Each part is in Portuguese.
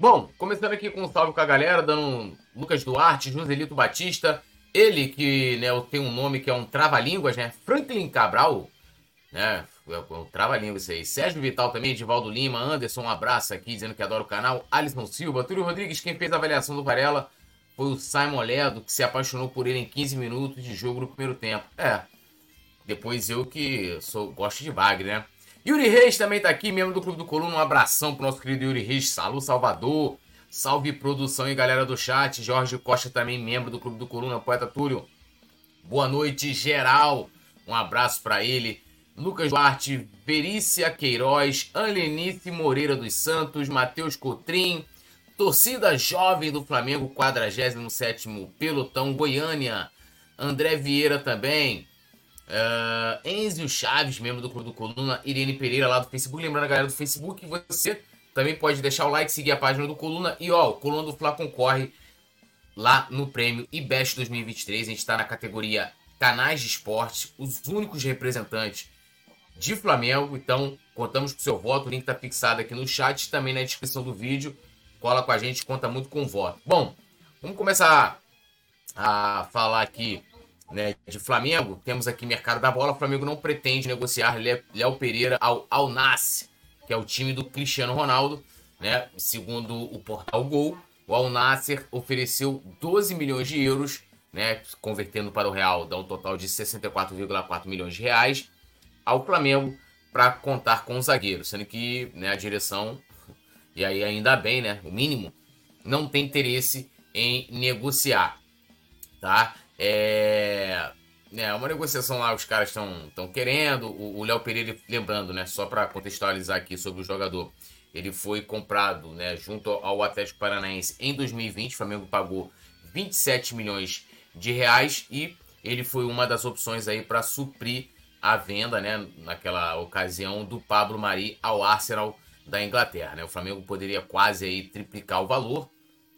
Bom, começando aqui com um salve com a galera, dando um Lucas Duarte, Joselito Batista, ele que né, tem um nome que é um trava-línguas, né? Franklin Cabral, né? É um trava-línguas isso aí. Sérgio Vital também, Edivaldo Lima, Anderson, um abraço aqui, dizendo que adora o canal. Alisson Silva, Túlio Rodrigues, quem fez a avaliação do Varela foi o Simon Ledo, que se apaixonou por ele em 15 minutos de jogo no primeiro tempo. É, depois eu que sou, gosto de Wagner, né? Yuri Reis também tá aqui, membro do Clube do Coluna. Um abração pro nosso querido Yuri Reis. Salve, Salvador. Salve produção e galera do chat. Jorge Costa também, membro do Clube do Coluna. Poeta Túlio. Boa noite, geral. Um abraço para ele. Lucas Duarte, Verícia Queiroz, Anlenice Moreira dos Santos, Matheus Cotrim, torcida jovem do Flamengo, 47º Pelotão Goiânia, André Vieira também, Uh, Enzio Chaves, membro do Clube do Coluna, Irene Pereira lá do Facebook. Lembrando a galera do Facebook, você também pode deixar o like, seguir a página do Coluna. E ó, o Coluna do Fla concorre lá no prêmio IBEST 2023. A gente está na categoria Canais de Esporte, os únicos representantes de Flamengo. Então, contamos com o seu voto. O link está fixado aqui no chat, também na descrição do vídeo. Cola com a gente, conta muito com o voto. Bom, vamos começar a falar aqui né, de Flamengo, temos aqui mercado da bola. O Flamengo não pretende negociar Léo Pereira ao Al Nassr, que é o time do Cristiano Ronaldo, né? Segundo o portal Gol, o Al Nassr ofereceu 12 milhões de euros, né, convertendo para o real, dá um total de 64,4 milhões de reais ao Flamengo para contar com o zagueiro, sendo que né, a direção e aí ainda bem, né, o mínimo, não tem interesse em negociar, tá? É, é uma negociação lá, os caras estão querendo. O Léo Pereira, lembrando, né, só para contextualizar aqui sobre o jogador, ele foi comprado né, junto ao Atlético Paranaense em 2020. O Flamengo pagou 27 milhões de reais e ele foi uma das opções aí para suprir a venda, né, naquela ocasião, do Pablo Mari ao Arsenal da Inglaterra. Né? O Flamengo poderia quase aí triplicar o valor,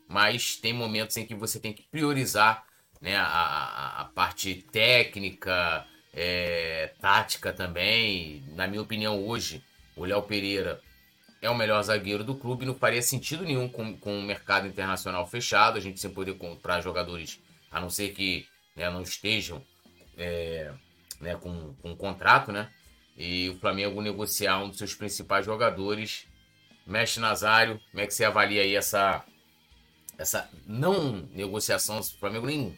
mas tem momentos em que você tem que priorizar né, a, a parte técnica, é, tática também. Na minha opinião, hoje, o Léo Pereira é o melhor zagueiro do clube. Não faria sentido nenhum com, com o mercado internacional fechado, a gente sem poder comprar jogadores, a não ser que né, não estejam é, né, com, com um contrato, né? E o Flamengo negociar um dos seus principais jogadores. Mestre Nazário, como é que você avalia aí essa, essa não negociação? O Flamengo nem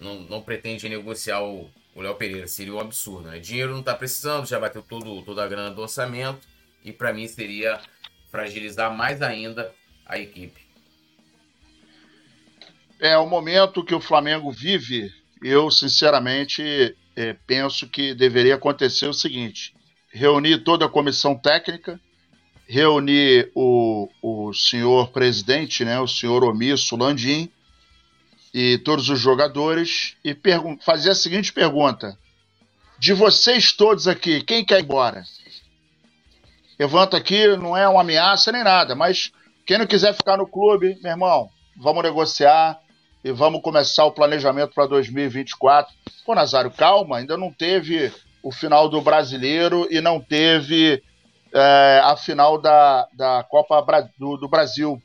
não, não pretende negociar o Léo Pereira. Seria um absurdo, né? Dinheiro não está precisando, já bateu todo, toda a grana do orçamento. E para mim seria fragilizar mais ainda a equipe. É o momento que o Flamengo vive. Eu, sinceramente, é, penso que deveria acontecer o seguinte: reunir toda a comissão técnica, reunir o, o senhor presidente, né, o senhor omisso Landim, e todos os jogadores e fazer a seguinte pergunta: de vocês todos aqui, quem quer ir embora? Levanta aqui, não é uma ameaça nem nada, mas quem não quiser ficar no clube, meu irmão, vamos negociar e vamos começar o planejamento para 2024. Pô, Nazário, calma, ainda não teve o final do Brasileiro e não teve é, a final da, da Copa do, do Brasil.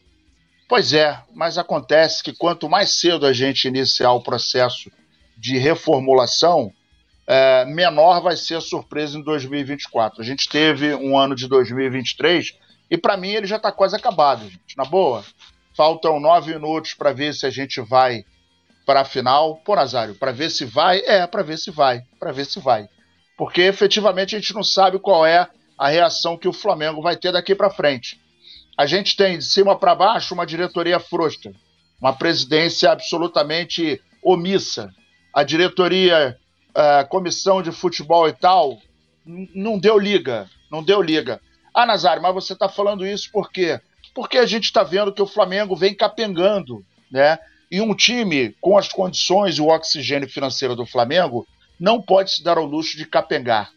Pois é, mas acontece que quanto mais cedo a gente iniciar o processo de reformulação, é, menor vai ser a surpresa em 2024. A gente teve um ano de 2023 e para mim ele já está quase acabado, gente. Na boa, faltam nove minutos para ver se a gente vai para a final. Pô, Nazário, para ver se vai? É, para ver se vai, para ver se vai. Porque efetivamente a gente não sabe qual é a reação que o Flamengo vai ter daqui para frente a gente tem de cima para baixo uma diretoria frouxa, uma presidência absolutamente omissa. A diretoria, a comissão de futebol e tal, não deu liga, não deu liga. Ah, Nazário, mas você está falando isso por quê? Porque a gente está vendo que o Flamengo vem capengando, né? E um time com as condições e o oxigênio financeiro do Flamengo não pode se dar ao luxo de capengar.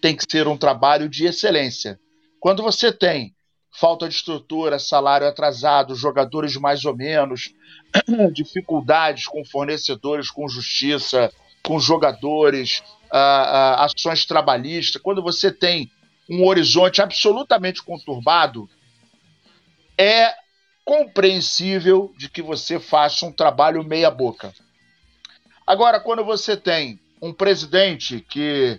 Tem que ser um trabalho de excelência. Quando você tem falta de estrutura, salário atrasado, jogadores mais ou menos, dificuldades com fornecedores, com justiça, com jogadores, uh, uh, ações trabalhistas. Quando você tem um horizonte absolutamente conturbado, é compreensível de que você faça um trabalho meia-boca. Agora, quando você tem um presidente que,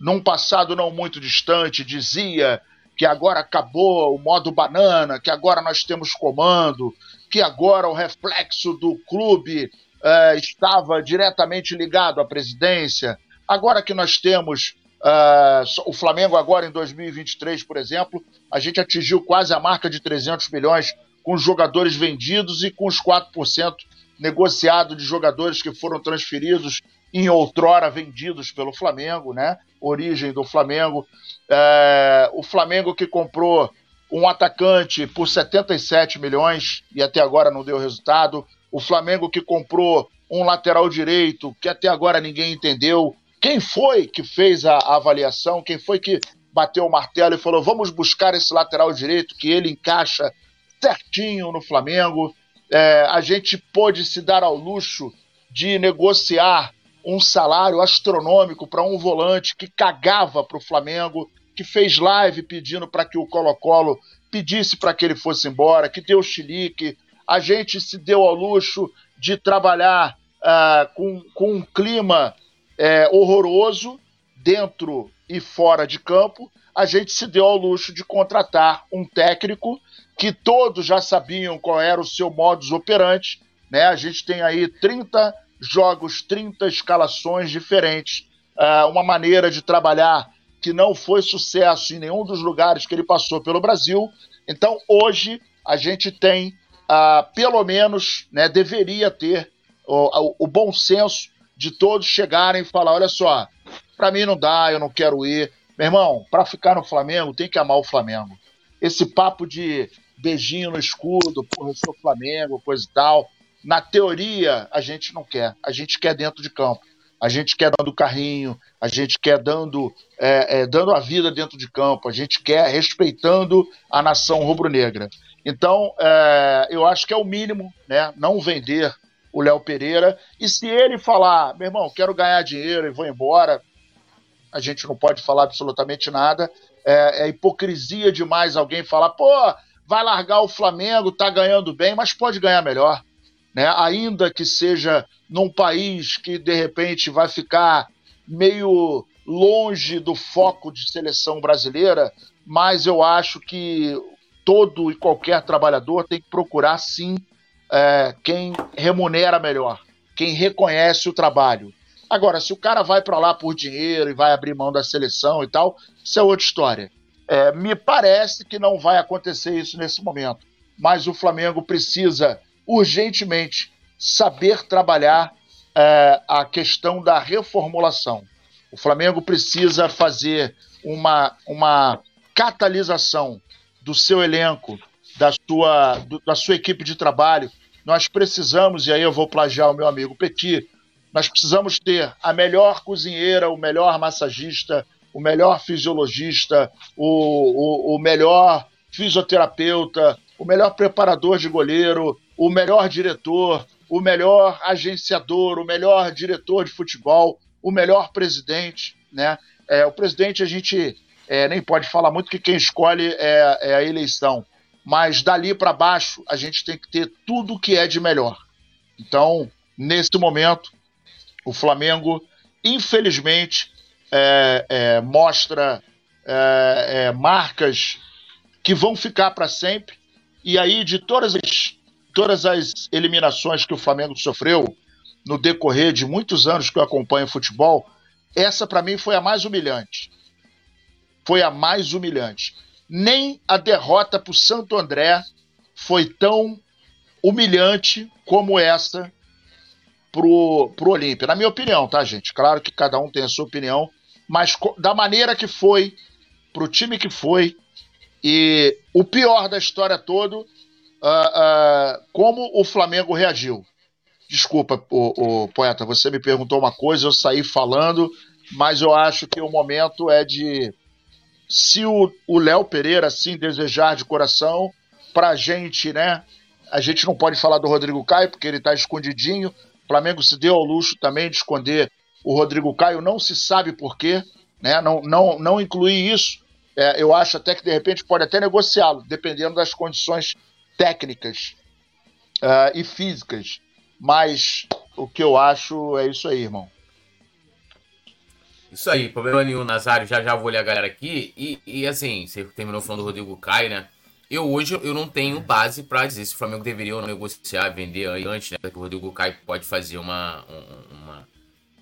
num passado não muito distante, dizia que agora acabou o modo banana, que agora nós temos comando, que agora o reflexo do clube eh, estava diretamente ligado à presidência, agora que nós temos Uh, o Flamengo agora em 2023, por exemplo, a gente atingiu quase a marca de 300 milhões com jogadores vendidos e com os 4% negociado de jogadores que foram transferidos em outrora vendidos pelo Flamengo, né? Origem do Flamengo. É, o Flamengo que comprou um atacante por 77 milhões e até agora não deu resultado. O Flamengo que comprou um lateral direito que até agora ninguém entendeu. Quem foi que fez a, a avaliação? Quem foi que bateu o martelo e falou: vamos buscar esse lateral direito que ele encaixa certinho no Flamengo? É, a gente pôde se dar ao luxo de negociar um salário astronômico para um volante que cagava para o Flamengo, que fez live pedindo para que o Colo-Colo pedisse para que ele fosse embora, que deu chilique. A gente se deu ao luxo de trabalhar uh, com, com um clima é, horroroso dentro e fora de campo, a gente se deu ao luxo de contratar um técnico que todos já sabiam qual era o seu modus operandi. Né? A gente tem aí 30 jogos, 30 escalações diferentes, uh, uma maneira de trabalhar que não foi sucesso em nenhum dos lugares que ele passou pelo Brasil. Então, hoje, a gente tem, uh, pelo menos, né, deveria ter o, o, o bom senso de todos chegarem e falar: olha só, para mim não dá, eu não quero ir. Meu irmão, para ficar no Flamengo, tem que amar o Flamengo. Esse papo de beijinho no escudo, porra, eu sou Flamengo, coisa e tal. Na teoria, a gente não quer. A gente quer dentro de campo. A gente quer dando carrinho, a gente quer dando, é, é, dando a vida dentro de campo, a gente quer respeitando a nação rubro-negra. Então, é, eu acho que é o mínimo, né? Não vender o Léo Pereira. E se ele falar, meu irmão, quero ganhar dinheiro e vou embora, a gente não pode falar absolutamente nada. É, é hipocrisia demais alguém falar, pô, vai largar o Flamengo, tá ganhando bem, mas pode ganhar melhor. Né? Ainda que seja num país que de repente vai ficar meio longe do foco de seleção brasileira, mas eu acho que todo e qualquer trabalhador tem que procurar sim é, quem remunera melhor, quem reconhece o trabalho. Agora, se o cara vai para lá por dinheiro e vai abrir mão da seleção e tal, isso é outra história. É, me parece que não vai acontecer isso nesse momento, mas o Flamengo precisa urgentemente saber trabalhar é, a questão da reformulação. O Flamengo precisa fazer uma, uma catalisação do seu elenco, da sua, do, da sua equipe de trabalho, nós precisamos, e aí eu vou plagiar o meu amigo Petit, nós precisamos ter a melhor cozinheira, o melhor massagista, o melhor fisiologista, o, o, o melhor fisioterapeuta, o melhor preparador de goleiro, o melhor diretor, o melhor agenciador, o melhor diretor de futebol, o melhor presidente, né? É, o presidente a gente é, nem pode falar muito que quem escolhe é, é a eleição mas dali para baixo a gente tem que ter tudo o que é de melhor. Então, nesse momento, o Flamengo, infelizmente, é, é, mostra é, marcas que vão ficar para sempre. E aí, de todas as, todas as eliminações que o Flamengo sofreu no decorrer de muitos anos que eu acompanho futebol, essa para mim foi a mais humilhante. Foi a mais humilhante nem a derrota para o Santo André foi tão humilhante como essa pro, pro Olímpia. Na minha opinião, tá, gente? Claro que cada um tem a sua opinião, mas da maneira que foi, pro time que foi, e o pior da história todo, uh, uh, como o Flamengo reagiu. Desculpa, o, o, poeta, você me perguntou uma coisa, eu saí falando, mas eu acho que o momento é de se o Léo Pereira assim desejar de coração, para a gente, né? A gente não pode falar do Rodrigo Caio, porque ele está escondidinho. O Flamengo se deu ao luxo também de esconder o Rodrigo Caio, não se sabe por quê, né? Não, não, não incluir isso. É, eu acho até que de repente pode até negociá-lo, dependendo das condições técnicas uh, e físicas. Mas o que eu acho é isso aí, irmão. Isso aí, problema nenhum, Nazário. Já já vou ler a galera aqui. E, e assim, você terminou falando do Rodrigo Caio, né? Eu hoje eu não tenho base para dizer se o Flamengo deveria ou não negociar, vender antes, né? Porque o Rodrigo Caio pode fazer uma, uma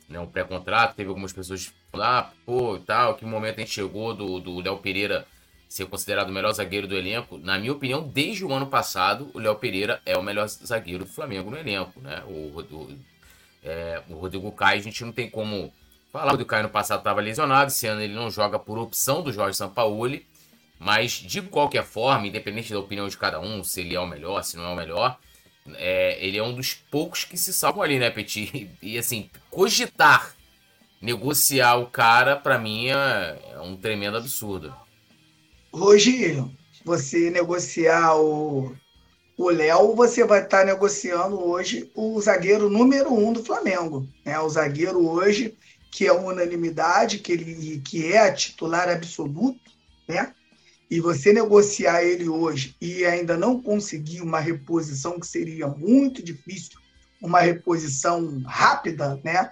né, um pré-contrato. Teve algumas pessoas falando, ah, pô, tal, que momento a gente chegou do, do Léo Pereira ser considerado o melhor zagueiro do elenco. Na minha opinião, desde o ano passado, o Léo Pereira é o melhor zagueiro do Flamengo no elenco, né? O, o, é, o Rodrigo Caio, a gente não tem como falar. O Rodrigo Caio no passado estava lesionado, esse ano ele não joga por opção do Jorge Sampaoli. Mas, de qualquer forma, independente da opinião de cada um, se ele é o melhor, se não é o melhor, é, ele é um dos poucos que se salvam ali, né, Petit? E, assim, cogitar negociar o cara, para mim, é, é um tremendo absurdo. Hoje, você negociar o o Léo, você vai estar negociando hoje o zagueiro número um do Flamengo. Né? O zagueiro hoje, que é unanimidade, que, ele, que é titular absoluto, né? e você negociar ele hoje e ainda não conseguir uma reposição que seria muito difícil, uma reposição rápida, né?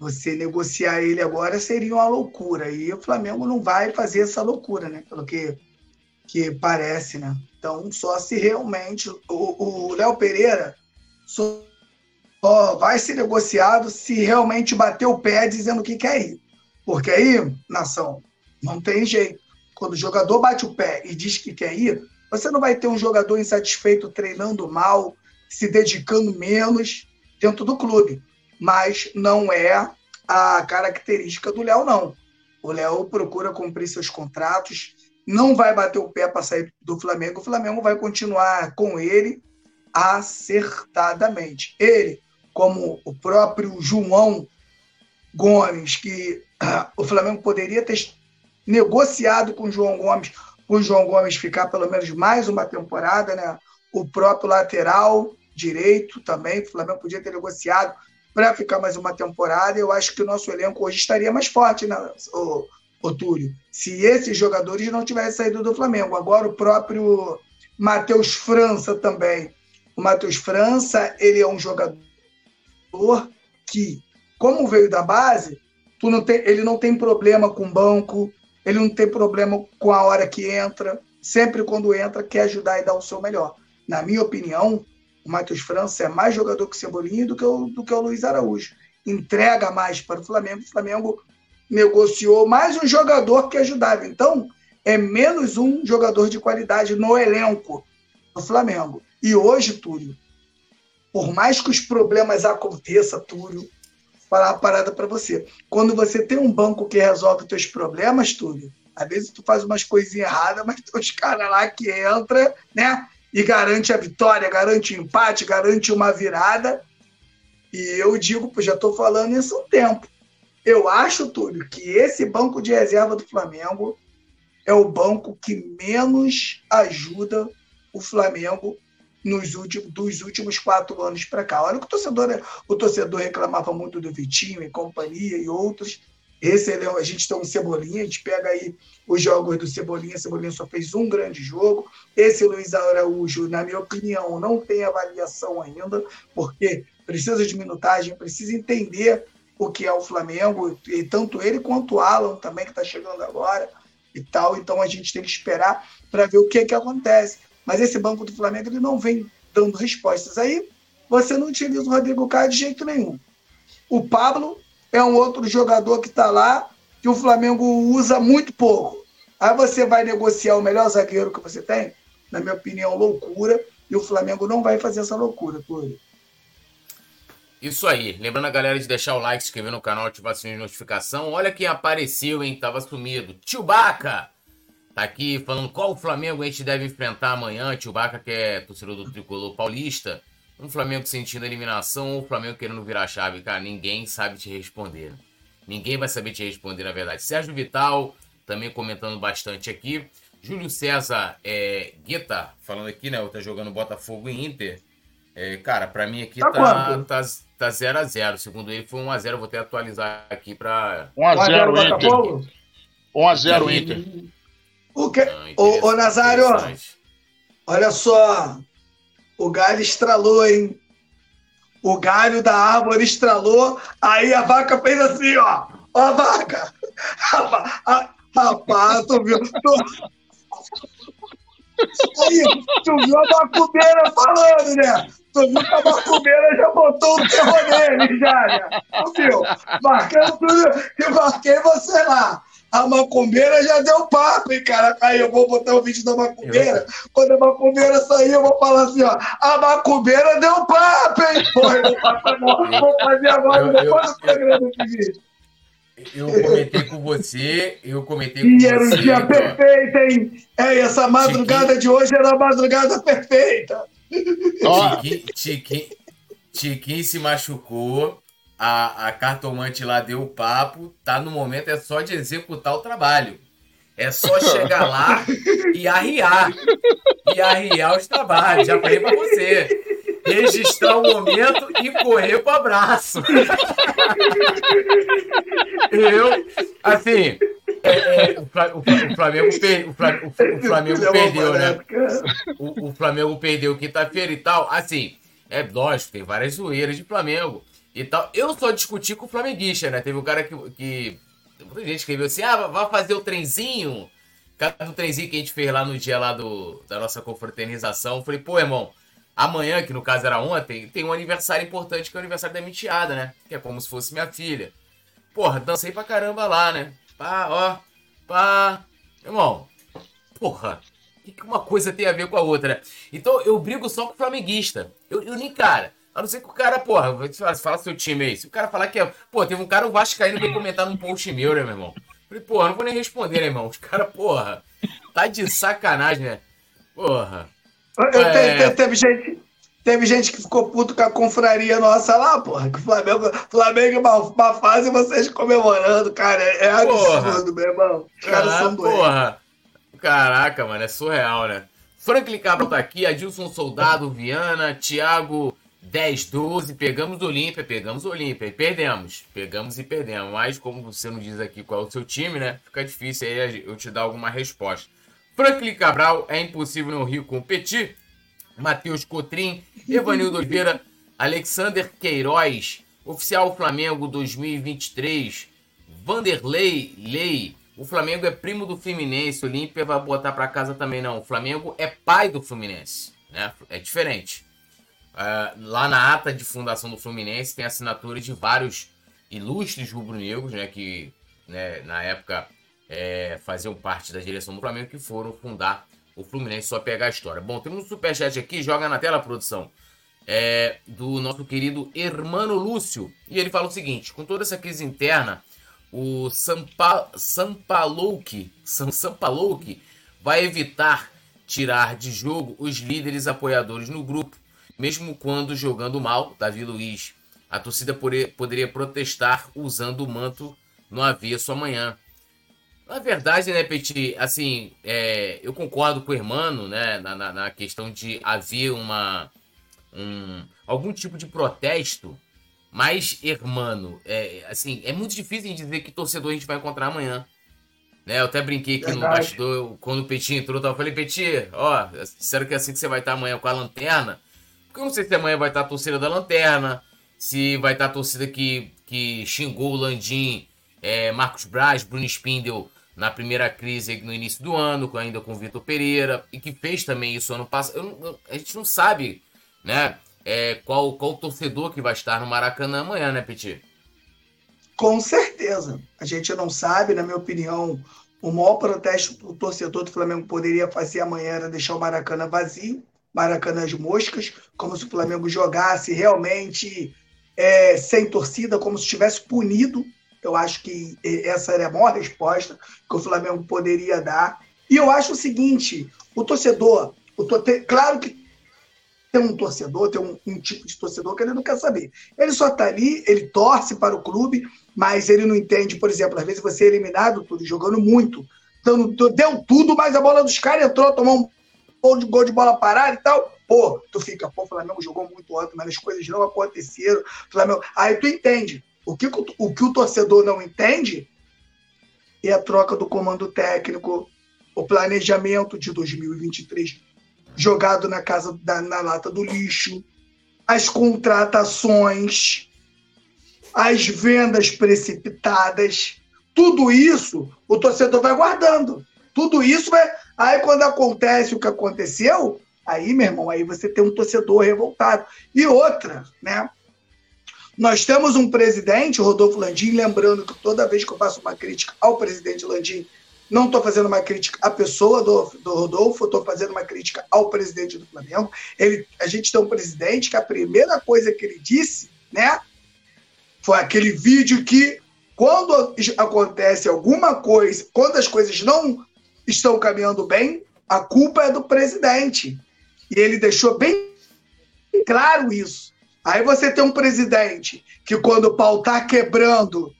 Você negociar ele agora seria uma loucura. E o Flamengo não vai fazer essa loucura, né? Pelo que, que parece, né? Então, só se realmente o Léo Pereira só, vai ser negociado se realmente bater o pé dizendo que quer ir. Porque aí, nação, não tem jeito quando o jogador bate o pé e diz que quer ir, você não vai ter um jogador insatisfeito treinando mal, se dedicando menos dentro do clube. Mas não é a característica do Léo, não. O Léo procura cumprir seus contratos, não vai bater o pé para sair do Flamengo. O Flamengo vai continuar com ele acertadamente. Ele, como o próprio João Gomes, que uh, o Flamengo poderia ter negociado com o João Gomes, o João Gomes ficar pelo menos mais uma temporada, né? O próprio lateral direito também, o Flamengo podia ter negociado para ficar mais uma temporada. Eu acho que o nosso elenco hoje estaria mais forte, né, o, o Túlio, se esses jogadores não tivessem saído do Flamengo. Agora o próprio Matheus França também. O Matheus França, ele é um jogador que, como veio da base, tu não tem, ele não tem problema com banco, ele não tem problema com a hora que entra. Sempre quando entra, quer ajudar e dar o seu melhor. Na minha opinião, o Matheus França é mais jogador que o Cebolinha do que o, do que o Luiz Araújo. Entrega mais para o Flamengo. O Flamengo negociou mais um jogador que ajudava. Então, é menos um jogador de qualidade no elenco do Flamengo. E hoje, Túlio, por mais que os problemas aconteçam, Túlio, falar uma parada para você. Quando você tem um banco que resolve os teus problemas, Túlio, às vezes tu faz umas coisinhas erradas, mas tem os caras lá que entra, né? E garante a vitória, garante o empate, garante uma virada. E eu digo, já estou falando isso há um tempo. Eu acho, Túlio, que esse banco de reserva do Flamengo é o banco que menos ajuda o Flamengo nos últimos, dos últimos quatro anos para cá. Olha que o torcedor, o torcedor reclamava muito do Vitinho e companhia e outros. Esse é, a gente tem um Cebolinha, a gente pega aí os jogos do Cebolinha, Cebolinha só fez um grande jogo. Esse Luiz Araújo, na minha opinião, não tem avaliação ainda, porque precisa de minutagem, precisa entender o que é o Flamengo, e tanto ele quanto o Alan também, que está chegando agora e tal. Então a gente tem que esperar para ver o que, é que acontece. Mas esse banco do Flamengo ele não vem dando respostas. Aí você não utiliza o Rodrigo Caio de jeito nenhum. O Pablo é um outro jogador que está lá, que o Flamengo usa muito pouco. Aí você vai negociar o melhor zagueiro que você tem? Na minha opinião, loucura. E o Flamengo não vai fazer essa loucura, Túlio. Isso aí. Lembrando a galera de deixar o like, se inscrever no canal, ativar o sininho de notificação. Olha quem apareceu, hein? Tava sumido. Chewbacca! Tá aqui falando qual o Flamengo a gente deve enfrentar amanhã. Tio Baca, que é torcedor do tricolor paulista. Um Flamengo sentindo a eliminação ou o Flamengo querendo virar a chave? Cara, ninguém sabe te responder. Ninguém vai saber te responder, na verdade. Sérgio Vital também comentando bastante aqui. Júlio César é, Guita, falando aqui, né? Tá jogando Botafogo e Inter. É, cara, pra mim aqui tá, tá, tá, tá 0x0. Segundo ele, foi 1x0. Vou até atualizar aqui pra. 1x0 Inter. 1x0 Inter. O que... ô, ô, Nazário, Olha só, o galho estralou, hein? O galho da árvore estralou, aí a vaca fez assim, ó. Ó a vaca. Rapaz, tu viu? Aí, tu viu a macumbeira falando, né? Tu viu que a macumbeira já botou o terror nele, já, né? Tu viu? Marcando tudo, e marquei você lá. A macumbeira já deu papo, hein, cara? Aí eu vou botar o vídeo da macumbeira. Quando a macumbeira sair, eu vou falar assim, ó. A macumbeira deu papo, hein? Porra, eu vou fazer agora depois do programa de vídeo. Eu comentei com você, eu comentei com e você. E era um dia perfeito, hein? É, essa madrugada Chiquinho. de hoje era a madrugada perfeita. Chiquinho, Chiquinho, Chiquinho se machucou, a, a cartomante lá deu o papo, tá no momento é só de executar o trabalho. É só chegar lá e arriar. E arriar os trabalhos. Já falei pra você registrar o momento e correr pro abraço. Eu, assim, é, é, o, Flamengo, o, o, Flamengo perdeu, né? O, o Flamengo perdeu quinta-feira e tal. Assim, é lógico, tem várias zoeiras de Flamengo e tal. Eu só discuti com o flamenguista, né? Teve um cara que. que muita gente escreveu assim: ah, vai fazer o trenzinho. Cada do trenzinho que a gente fez lá no dia lá do, da nossa confraternização. Eu falei, pô, irmão, amanhã, que no caso era ontem, tem um aniversário importante que é o aniversário da mentiada, né? Que é como se fosse minha filha. Porra, dancei pra caramba lá, né? Pá, ó, pá. Irmão, porra, o que uma coisa tem a ver com a outra? Então eu brigo só com o flamenguista. Eu, eu nem, cara, a não ser que o cara, porra, fala seu time aí. Se o cara falar que é. Pô, teve um cara, o Vascaíno veio comentar num post meu, né, meu irmão? Falei, porra, não vou nem responder, né, irmão? Os caras, porra, tá de sacanagem, né? Porra. Eu, é... teve, gente, teve gente que ficou puto com a confraria nossa lá, porra. Que o Flamengo, Flamengo uma, uma fase vocês comemorando, cara. É absurdo, meu irmão. Os caras ah, são doentes. Porra. Caraca, mano, é surreal, né? Franklin Cabral tá aqui, Adilson Soldado, Viana, Thiago 10, 12, pegamos o Olímpia, pegamos o Olímpia e perdemos. Pegamos e perdemos. Mas como você não diz aqui qual é o seu time, né? Fica difícil aí eu te dar alguma resposta. Franklin Cabral, é impossível no Rio competir. Matheus Cotrim, Evanildo Oliveira, Alexander Queiroz, Oficial Flamengo 2023, Vanderlei Lei. O Flamengo é primo do Fluminense, o Olímpia vai botar para casa também não. O Flamengo é pai do Fluminense, né? É diferente. Uh, lá na ata de fundação do Fluminense tem assinatura de vários ilustres rubro-negros, né, que né, na época é, faziam parte da direção do Flamengo, que foram fundar o Fluminense, só pegar a história. Bom, temos um superchat aqui, joga na tela, produção, é, do nosso querido Hermano Lúcio, e ele fala o seguinte, com toda essa crise interna, o Sampa, Sampalouki, Sampalouki vai evitar tirar de jogo os líderes apoiadores no grupo mesmo quando jogando mal, Davi Luiz, a torcida poderia protestar usando o manto no avesso amanhã. Na verdade, né, Petit, assim, é, eu concordo com o Hermano, né, na, na, na, questão de haver uma, um, algum tipo de protesto, mas, Hermano, é, assim, é muito difícil dizer que torcedor a gente vai encontrar amanhã. Né, eu até brinquei aqui Verdade. no bastidor, quando o Petit entrou, eu falei, Petit, ó, sério que é assim que você vai estar amanhã com a lanterna? Porque eu não sei se amanhã vai estar a torcida da Lanterna, se vai estar a torcida que, que xingou o Landim, é, Marcos Braz, Bruno Spindel na primeira crise no início do ano, ainda com o Vitor Pereira, e que fez também isso ano passado. a gente não sabe, né? É, qual, qual torcedor que vai estar no Maracanã amanhã, né, Petit? Com certeza. A gente não sabe, na minha opinião, o maior protesto que o torcedor do Flamengo poderia fazer amanhã era deixar o Maracanã vazio. Maracanã de Moscas, como se o Flamengo jogasse realmente é, sem torcida, como se estivesse punido. Eu acho que essa era a maior resposta que o Flamengo poderia dar. E eu acho o seguinte: o torcedor, o to claro que tem um torcedor, tem um, um, tipo de torcedor que ele não quer saber. Ele só está ali, ele torce para o clube, mas ele não entende, por exemplo, às vezes você é eliminado, tudo jogando muito, dando, deu tudo, mas a bola dos caras entrou, tomou um gol de, gol de bola parada e tal. Pô, tu fica, pô, o Flamengo jogou muito ontem, mas as coisas não aconteceram. Flamengo... Aí tu entende. O que o, que o torcedor não entende é a troca do comando técnico, o planejamento de 2023 jogado na casa da, na lata do lixo, as contratações, as vendas precipitadas, tudo isso o torcedor vai guardando. Tudo isso vai. Aí quando acontece o que aconteceu, aí, meu irmão, aí você tem um torcedor revoltado. E outra, né? Nós temos um presidente, Rodolfo Landim, lembrando que toda vez que eu faço uma crítica ao presidente Landim, não estou fazendo uma crítica à pessoa do, do Rodolfo, estou fazendo uma crítica ao presidente do Flamengo. Ele, a gente tem um presidente que a primeira coisa que ele disse, né, foi aquele vídeo que quando acontece alguma coisa, quando as coisas não estão caminhando bem, a culpa é do presidente. E ele deixou bem claro isso. Aí você tem um presidente que, quando o pau tá quebrando,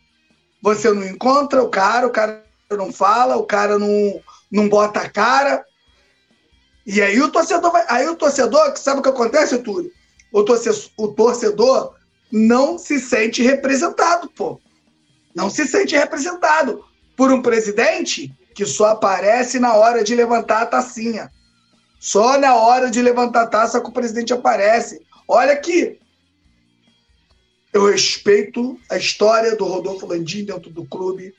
você não encontra o cara, o cara não fala, o cara não, não bota a cara. E aí o torcedor vai. Aí o torcedor, sabe o que acontece, Túlio? O torcedor, o torcedor não se sente representado, pô. Não se sente representado por um presidente que só aparece na hora de levantar a tacinha. Só na hora de levantar a taça que o presidente aparece. Olha aqui. Eu respeito a história do Rodolfo Landim dentro do clube.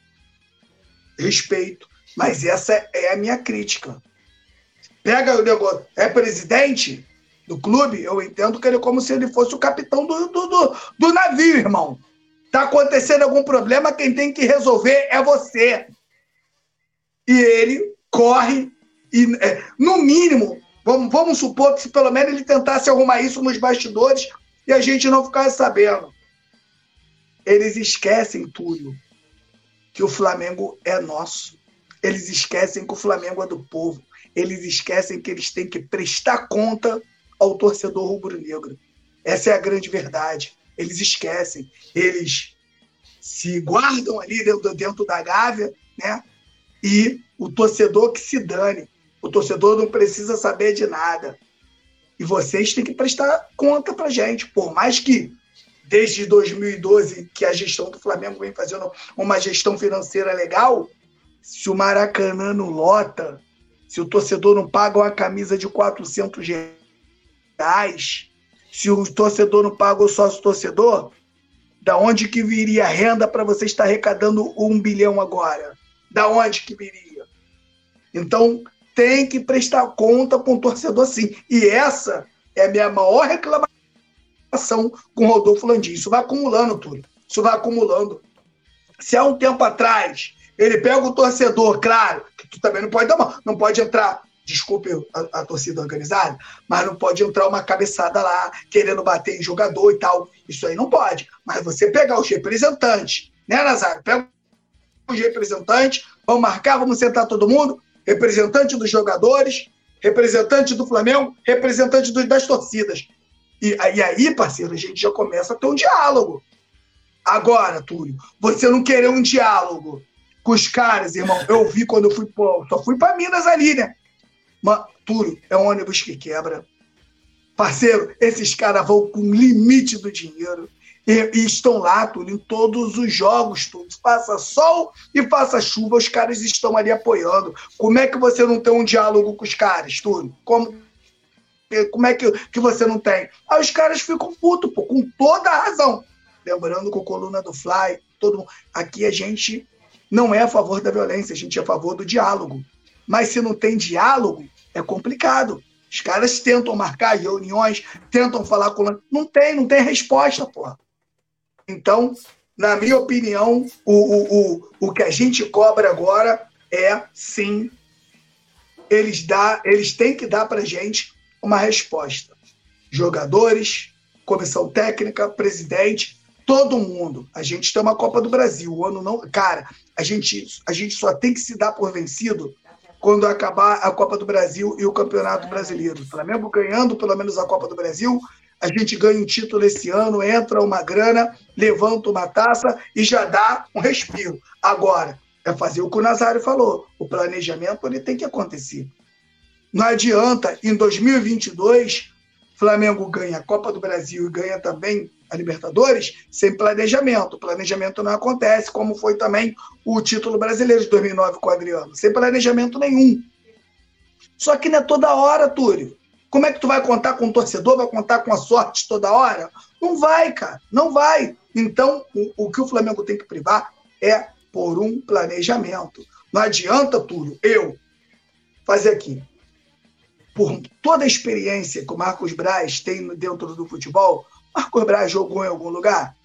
Respeito. Mas essa é a minha crítica. Pega o negócio. É presidente do clube? Eu entendo que ele é como se ele fosse o capitão do, do, do, do navio, irmão. Tá acontecendo algum problema, quem tem que resolver é você. E ele corre e, é, no mínimo, vamos, vamos supor que se pelo menos ele tentasse arrumar isso nos bastidores e a gente não ficasse sabendo. Eles esquecem, Túlio, que o Flamengo é nosso. Eles esquecem que o Flamengo é do povo. Eles esquecem que eles têm que prestar conta ao torcedor rubro-negro. Essa é a grande verdade. Eles esquecem. Eles se guardam ali dentro, dentro da gávea, né? E o torcedor que se dane. O torcedor não precisa saber de nada. E vocês têm que prestar conta pra gente. Por mais que desde 2012 que a gestão do Flamengo vem fazendo uma gestão financeira legal, se o Maracanã não lota, se o torcedor não paga uma camisa de 400 reais, se o torcedor não paga o sócio torcedor, da onde que viria a renda para você estar arrecadando um bilhão agora? Da onde que viria? Então, tem que prestar conta para um torcedor sim. E essa é a minha maior reclamação com o Rodolfo Landim. Isso vai acumulando, tudo. Isso vai acumulando. Se há um tempo atrás ele pega o torcedor, claro, que tu também não pode dar não pode entrar desculpe a, a, torcida organizada, mas não pode entrar uma cabeçada lá querendo bater em jogador e tal. Isso aí não pode. Mas você pegar os representantes, né, Nazário? Pega os representantes, vamos marcar, vamos sentar todo mundo, representante dos jogadores, representante do Flamengo, representante das torcidas. E, e aí, parceiro, a gente já começa a ter um diálogo. Agora, Túlio, você não querer um diálogo com os caras, irmão. Eu vi quando eu fui, pô, só fui para Minas ali, né? Mas, Túlio, é um ônibus que quebra. Parceiro, esses caras vão com limite do dinheiro. E, e, estão lá, Túlio, em todos os jogos, Túlio. Faça sol e faça chuva, os caras estão ali apoiando. Como é que você não tem um diálogo com os caras, Túlio? Como, como é que, que você não tem? Aí os caras ficam putos, pô, com toda a razão. Lembrando que o Coluna do Fly, todo mundo, aqui a gente não é a favor da violência, a gente é a favor do diálogo. Mas se não tem diálogo, é complicado. Os caras tentam marcar reuniões, tentam falar com. Não tem, não tem resposta, porra. Então, na minha opinião, o, o, o, o que a gente cobra agora é, sim, eles, dá, eles têm que dar para gente uma resposta. Jogadores, comissão técnica, presidente, todo mundo. A gente tem uma Copa do Brasil. O ano não. Cara, a gente, a gente só tem que se dar por vencido quando acabar a Copa do Brasil e o Campeonato Brasileiro. O Flamengo ganhando pelo menos a Copa do Brasil, a gente ganha um título esse ano, entra uma grana, levanta uma taça e já dá um respiro. Agora, é fazer o que o Nazário falou. O planejamento ele tem que acontecer. Não adianta, em 2022, Flamengo ganha a Copa do Brasil e ganha também a Libertadores sem planejamento. O planejamento não acontece, como foi também o título brasileiro de 2009 com o Adriano, sem planejamento nenhum. Só que não é toda hora, Túlio. Como é que tu vai contar com o torcedor? Vai contar com a sorte toda hora? Não vai, cara. Não vai. Então, o, o que o Flamengo tem que privar é por um planejamento. Não adianta, Túlio, eu fazer aqui. Por toda a experiência que o Marcos Braz tem dentro do futebol, Marcos Braz jogou em algum lugar?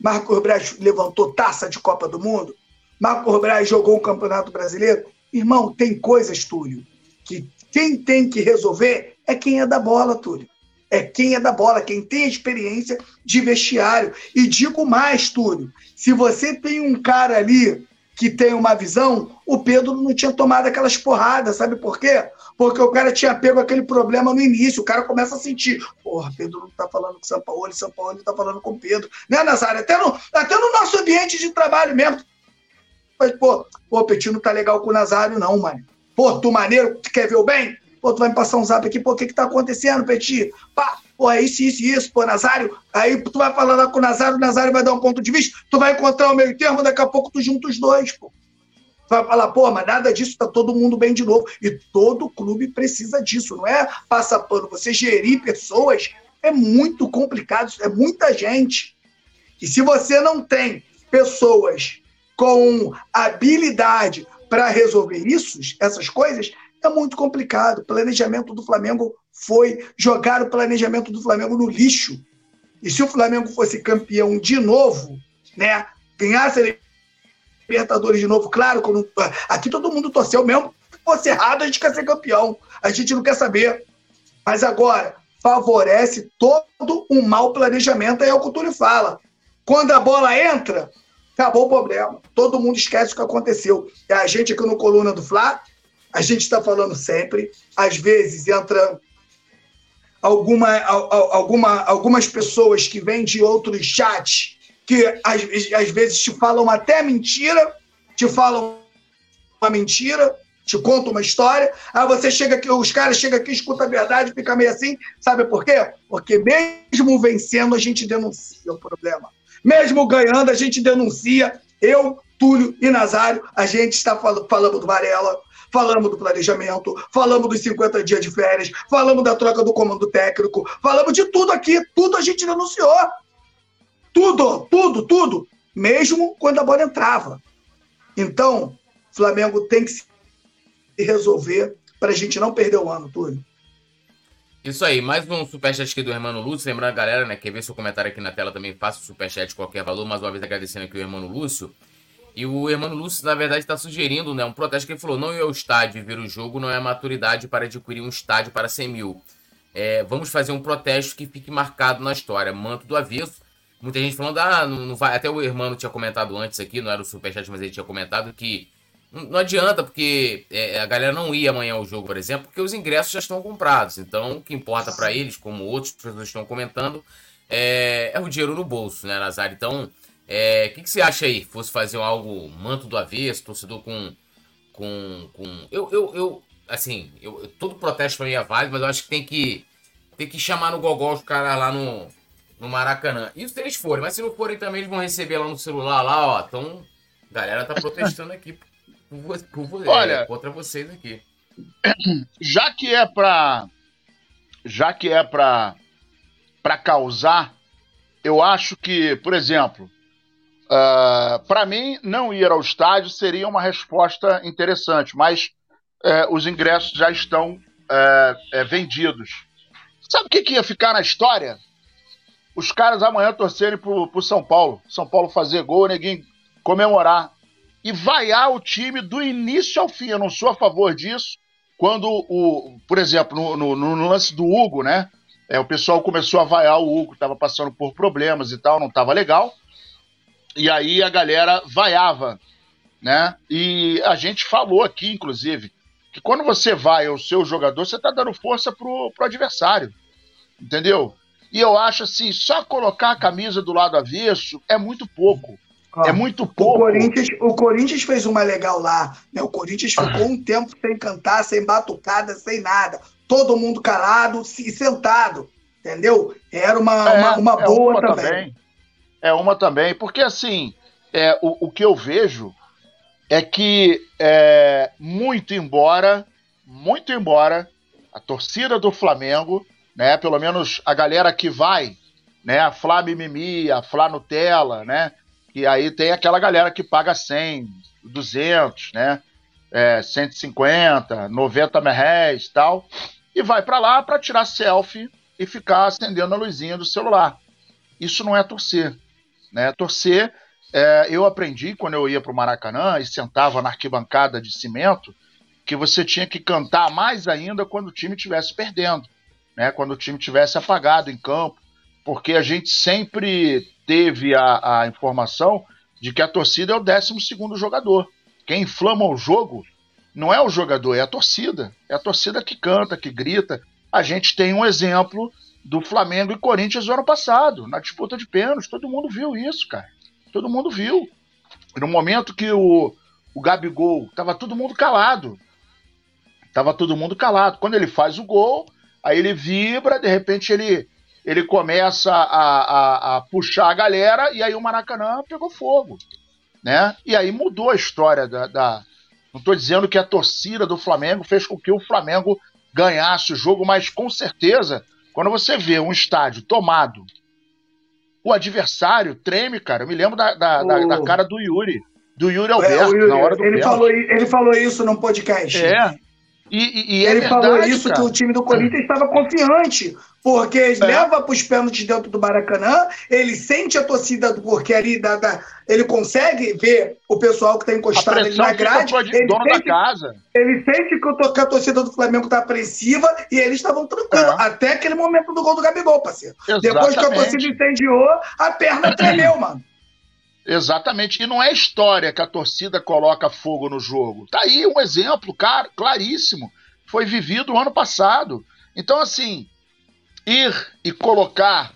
Marcos Braz levantou taça de Copa do Mundo? Marcos Braz jogou um Campeonato Brasileiro? Irmão, tem coisas, Túlio, que quem tem que resolver é quem é da bola, Túlio. É quem é da bola, quem tem experiência de vestiário. E digo mais, Túlio, se você tem um cara ali que tem uma visão, o Pedro não tinha tomado aquelas porradas, sabe por quê? Porque o cara tinha pego aquele problema no início, o cara começa a sentir, porra, Pedro não tá falando com São Paulo, São Paulo tá falando com Pedro, né, Nazário? Até no, até no nosso ambiente de trabalho mesmo. Mas, pô, pô, Petit não tá legal com o Nazário, não, mano. Pô, tu maneiro, quer ver o bem? Pô, tu vai me passar um zap aqui, pô, o que que tá acontecendo, Petit? Pá, pô, é isso, isso, isso, pô, Nazário. Aí tu vai falar lá com o Nazário, o Nazário vai dar um ponto de vista, tu vai encontrar o meio termo, daqui a pouco tu junta os dois, pô. Vai falar, pô, mas nada disso, tá todo mundo bem de novo. E todo clube precisa disso, não é passar pano. Você gerir pessoas é muito complicado, é muita gente. E se você não tem pessoas com habilidade para resolver isso, essas coisas, é muito complicado. O planejamento do Flamengo foi jogar o planejamento do Flamengo no lixo. E se o Flamengo fosse campeão de novo, né, ganhasse a Libertadores de novo, claro, quando, aqui todo mundo torceu mesmo. Se fosse errado, a gente quer ser campeão. A gente não quer saber. Mas agora, favorece todo um mau planejamento. Aí é o que o Túlio fala. Quando a bola entra, acabou o problema. Todo mundo esquece o que aconteceu. É a gente aqui no Coluna do Fla, a gente está falando sempre. Às vezes entra alguma, alguma, algumas pessoas que vêm de outros chats que às, às vezes te falam até mentira, te falam uma mentira, te contam uma história, aí você chega aqui, os caras chegam aqui, escuta a verdade, fica meio assim, sabe por quê? Porque mesmo vencendo, a gente denuncia o problema. Mesmo ganhando, a gente denuncia. Eu, Túlio e Nazário, a gente está falando, falando do Varela, falamos do planejamento, falamos dos 50 dias de férias, falamos da troca do comando técnico, falamos de tudo aqui, tudo a gente denunciou. Tudo, tudo, tudo. Mesmo quando a bola entrava. Então, Flamengo tem que se resolver para a gente não perder o ano, Túlio. Isso aí, mais um superchat aqui do Hermano Lúcio. Lembrando, galera, né, quer ver seu comentário aqui na tela também, faça o superchat qualquer valor. Mais uma vez agradecendo aqui o Hermano Lúcio. E o Hermano Lúcio, na verdade, está sugerindo né, um protesto que ele falou: não ir ao estádio e ver o jogo não é maturidade para adquirir um estádio para 100 mil. É, vamos fazer um protesto que fique marcado na história. Manto do avesso. Muita gente falando, ah, não, não vai. Até o Hermano tinha comentado antes aqui, não era o superchat, mas ele tinha comentado que não adianta, porque é, a galera não ia amanhã ao jogo, por exemplo, porque os ingressos já estão comprados. Então, o que importa para eles, como outras pessoas estão comentando, é, é, o dinheiro no bolso, né, Nazar? Então, é, o é, que, que, você acha aí? Fosse fazer algo manto do avesso, torcedor com. com, com... Eu, eu, eu, assim, eu, todo protesto para mim é válido, mas eu acho que tem que, tem que chamar no gogol os caras lá no, no Maracanã. Isso se eles forem, mas se não forem também, eles vão receber lá no celular, lá, ó. Então, a galera tá protestando aqui por, por, Olha, é, contra vocês aqui. Já que é para já que é para para causar, eu acho que, por exemplo, uh, ah, para mim não ir ao estádio seria uma resposta interessante, mas uh, os ingressos já estão uh, vendidos. Sabe o que, que ia ficar na história? Os caras amanhã torcerem pro, pro São Paulo. São Paulo fazer gol, ninguém comemorar e vaiar o time do início ao fim. Eu não sou a favor disso. Quando o, por exemplo, no, no, no lance do Hugo, né? É, o pessoal começou a vaiar o Hugo, estava passando por problemas e tal, não estava legal. E aí a galera vaiava, né? E a gente falou aqui, inclusive, que quando você vai ao seu jogador, você está dando força pro, pro adversário, entendeu? E eu acho assim, só colocar a camisa do lado avesso é muito pouco é muito pouco. O Corinthians, o Corinthians fez uma legal lá. Né? O Corinthians ficou um tempo sem cantar, sem batucada, sem nada. Todo mundo calado e sentado. Entendeu? Era uma, é, uma, uma é boa também. também. É uma também, porque assim, é, o, o que eu vejo é que, é, muito embora, muito embora A torcida do Flamengo, né? Pelo menos a galera que vai, né? A Flá Mimimi, a Flá Nutella, né? E aí tem aquela galera que paga 100, 200, né? É, 150, 90 reais tal. E vai para lá para tirar selfie e ficar acendendo a luzinha do celular. Isso não é torcer. Né? Torcer, é, eu aprendi quando eu ia para o Maracanã e sentava na arquibancada de cimento, que você tinha que cantar mais ainda quando o time estivesse perdendo, né? quando o time estivesse apagado em campo, porque a gente sempre teve a, a informação de que a torcida é o 12 jogador. Quem inflama o jogo não é o jogador, é a torcida. É a torcida que canta, que grita. A gente tem um exemplo do Flamengo e Corinthians no ano passado, na disputa de pênaltis. Todo mundo viu isso, cara. Todo mundo viu. No momento que o, o Gabigol tava todo mundo calado. Tava todo mundo calado. Quando ele faz o gol, aí ele vibra, de repente ele, ele começa a, a, a puxar a galera e aí o Maracanã pegou fogo. Né? E aí mudou a história da. da... Não estou dizendo que a torcida do Flamengo fez com que o Flamengo ganhasse o jogo, mas com certeza quando você vê um estádio tomado, o adversário treme, cara. Eu me lembro da, da, da, da cara do Yuri. Do Yuri Alberto, é, Yuri, na hora do ele falou, ele falou isso num podcast. É. E, e, e é ele verdade, falou isso cara. que o time do Corinthians estava confiante. Porque é. leva para os pênaltis dentro do Maracanã, ele sente a torcida, porque ali da, da, ele consegue ver o pessoal que está encostado ali na grade. Ele sente, ele sente que, a torcida do Flamengo está apreensiva e eles estavam tranquilos. É. Até aquele momento do gol do Gabigol, parceiro. Exatamente. Depois que a torcida incendiou, a perna tremeu, mano. Exatamente. E não é história que a torcida coloca fogo no jogo. Tá aí um exemplo claro, claríssimo. Foi vivido o ano passado. Então, assim, ir e colocar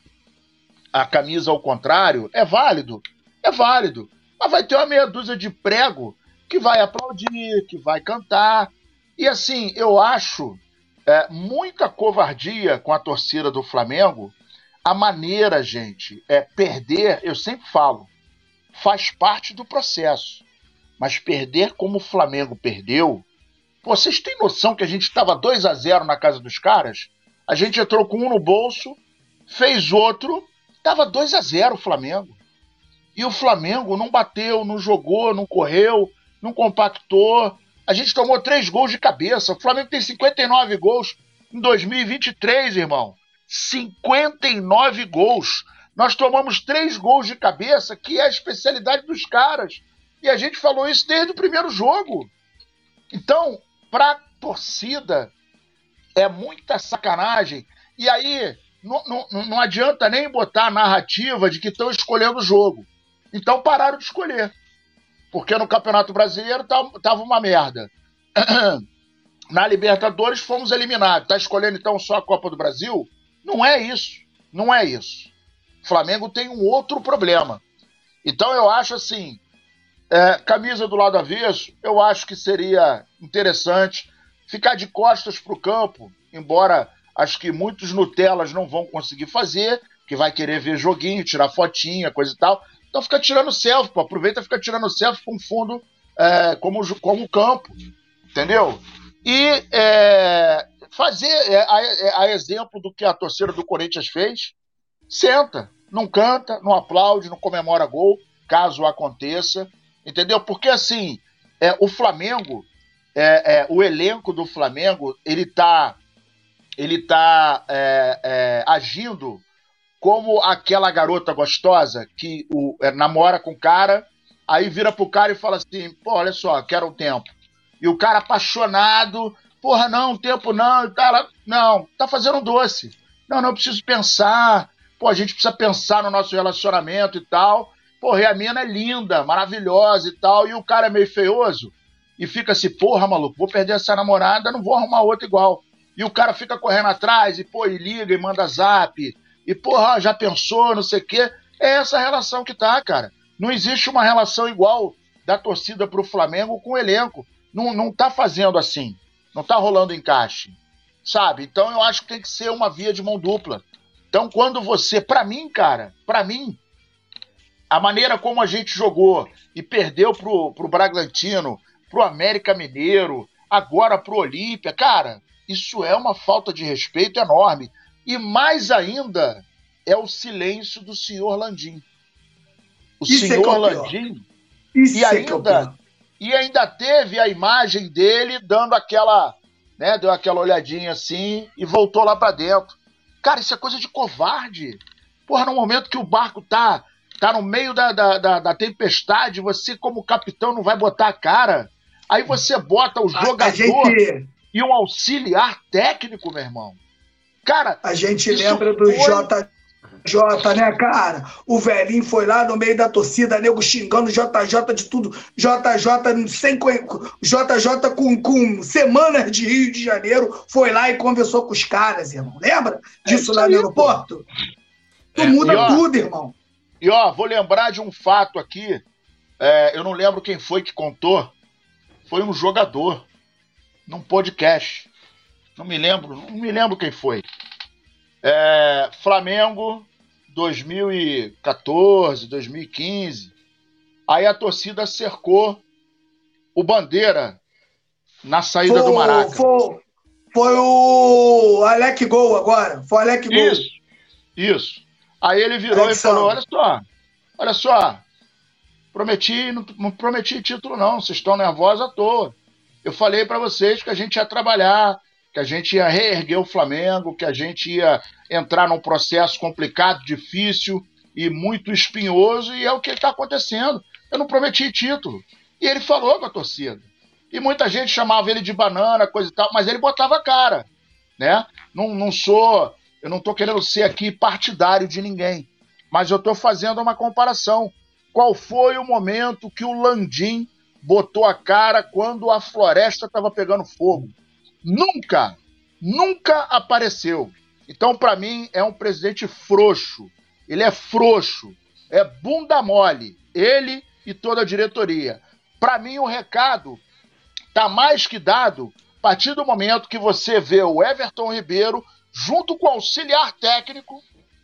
a camisa ao contrário é válido, é válido. Mas vai ter uma meia dúzia de prego que vai aplaudir, que vai cantar. E assim, eu acho é, muita covardia com a torcida do Flamengo. A maneira, gente, é perder, eu sempre falo, faz parte do processo. Mas perder como o Flamengo perdeu, vocês têm noção que a gente estava 2 a 0 na casa dos caras? A gente entrou com um no bolso, fez outro, tava 2 a 0 o Flamengo. E o Flamengo não bateu, não jogou, não correu, não compactou. A gente tomou três gols de cabeça. O Flamengo tem 59 gols em 2023, irmão. 59 gols. Nós tomamos três gols de cabeça, que é a especialidade dos caras. E a gente falou isso desde o primeiro jogo. Então, para torcida, é muita sacanagem. E aí não, não, não adianta nem botar a narrativa de que estão escolhendo o jogo. Então pararam de escolher. Porque no Campeonato Brasileiro tava uma merda. Na Libertadores fomos eliminados. Tá escolhendo então só a Copa do Brasil? Não é isso. Não é isso. Flamengo tem um outro problema. Então eu acho assim, é, camisa do lado avesso, eu acho que seria interessante ficar de costas para o campo, embora acho que muitos Nutelas não vão conseguir fazer, que vai querer ver joguinho, tirar fotinha, coisa e tal. Então fica tirando selfie, pô. aproveita e fica tirando selfie com fundo é, como, como campo, entendeu? E é, fazer, é, a, é, a exemplo do que a torcida do Corinthians fez, senta, não canta, não aplaude, não comemora gol, caso aconteça, entendeu? Porque assim, é, o Flamengo é, é, o elenco do Flamengo ele tá, ele tá é, é agindo como aquela garota gostosa que o, é, namora com o cara, aí vira pro cara e fala assim: pô, olha só, quero um tempo. E o cara apaixonado, porra, não, tempo não, não, tá fazendo um doce. Não, não, preciso pensar. Pô, a gente precisa pensar no nosso relacionamento e tal. Porra, a mina é linda, maravilhosa e tal, e o cara é meio feioso e fica assim, porra, maluco, vou perder essa namorada, não vou arrumar outra igual. E o cara fica correndo atrás, e pô, e liga e manda zap, e porra, já pensou, não sei o quê. É essa relação que tá, cara. Não existe uma relação igual da torcida pro Flamengo com o elenco. Não, não tá fazendo assim. Não tá rolando encaixe. Sabe? Então eu acho que tem que ser uma via de mão dupla. Então quando você, para mim, cara, para mim, a maneira como a gente jogou e perdeu pro, pro Bragantino, pro América Mineiro, agora pro Olímpia. Cara, isso é uma falta de respeito enorme. E mais ainda é o silêncio do senhor Landim. O isso é senhor é Landim. Isso e é ainda, e ainda teve a imagem dele dando aquela, né, deu aquela olhadinha assim e voltou lá para dentro. Cara, isso é coisa de covarde. Porra, no momento que o barco tá, tá no meio da, da, da, da tempestade, você, como capitão, não vai botar a cara. Aí você bota o jogador gente... e um auxiliar técnico, meu irmão. Cara, a gente lembra do foi... J. Jota, né, cara? O velhinho foi lá no meio da torcida, nego xingando JJ de tudo. JJ sem JJ com, com semanas de Rio de Janeiro foi lá e conversou com os caras, irmão. Lembra disso é lá no aeroporto? Tu é, muda ó, tudo, irmão. E ó, vou lembrar de um fato aqui. É, eu não lembro quem foi que contou. Foi um jogador num podcast. Não me lembro, não me lembro quem foi. É, Flamengo 2014, 2015. Aí a torcida cercou o Bandeira na saída foi, do Maraca. Foi, foi o Alec Gol agora. Foi o Alec Gol. Isso, isso. Aí ele virou e falou: olha só, olha só, prometi, não, não prometi título não, vocês estão nervosos à toa. Eu falei para vocês que a gente ia trabalhar, que a gente ia reerguer o Flamengo, que a gente ia entrar num processo complicado, difícil e muito espinhoso, e é o que está acontecendo. Eu não prometi título. E ele falou com a torcida. E muita gente chamava ele de banana, coisa e tal, mas ele botava a cara. Né? Não, não sou, eu não estou querendo ser aqui partidário de ninguém, mas eu estou fazendo uma comparação. Qual foi o momento que o Landim botou a cara quando a floresta estava pegando fogo? Nunca, nunca apareceu. Então, para mim, é um presidente frouxo. Ele é frouxo, é bunda mole. Ele e toda a diretoria. Para mim, o recado tá mais que dado a partir do momento que você vê o Everton Ribeiro junto com o auxiliar técnico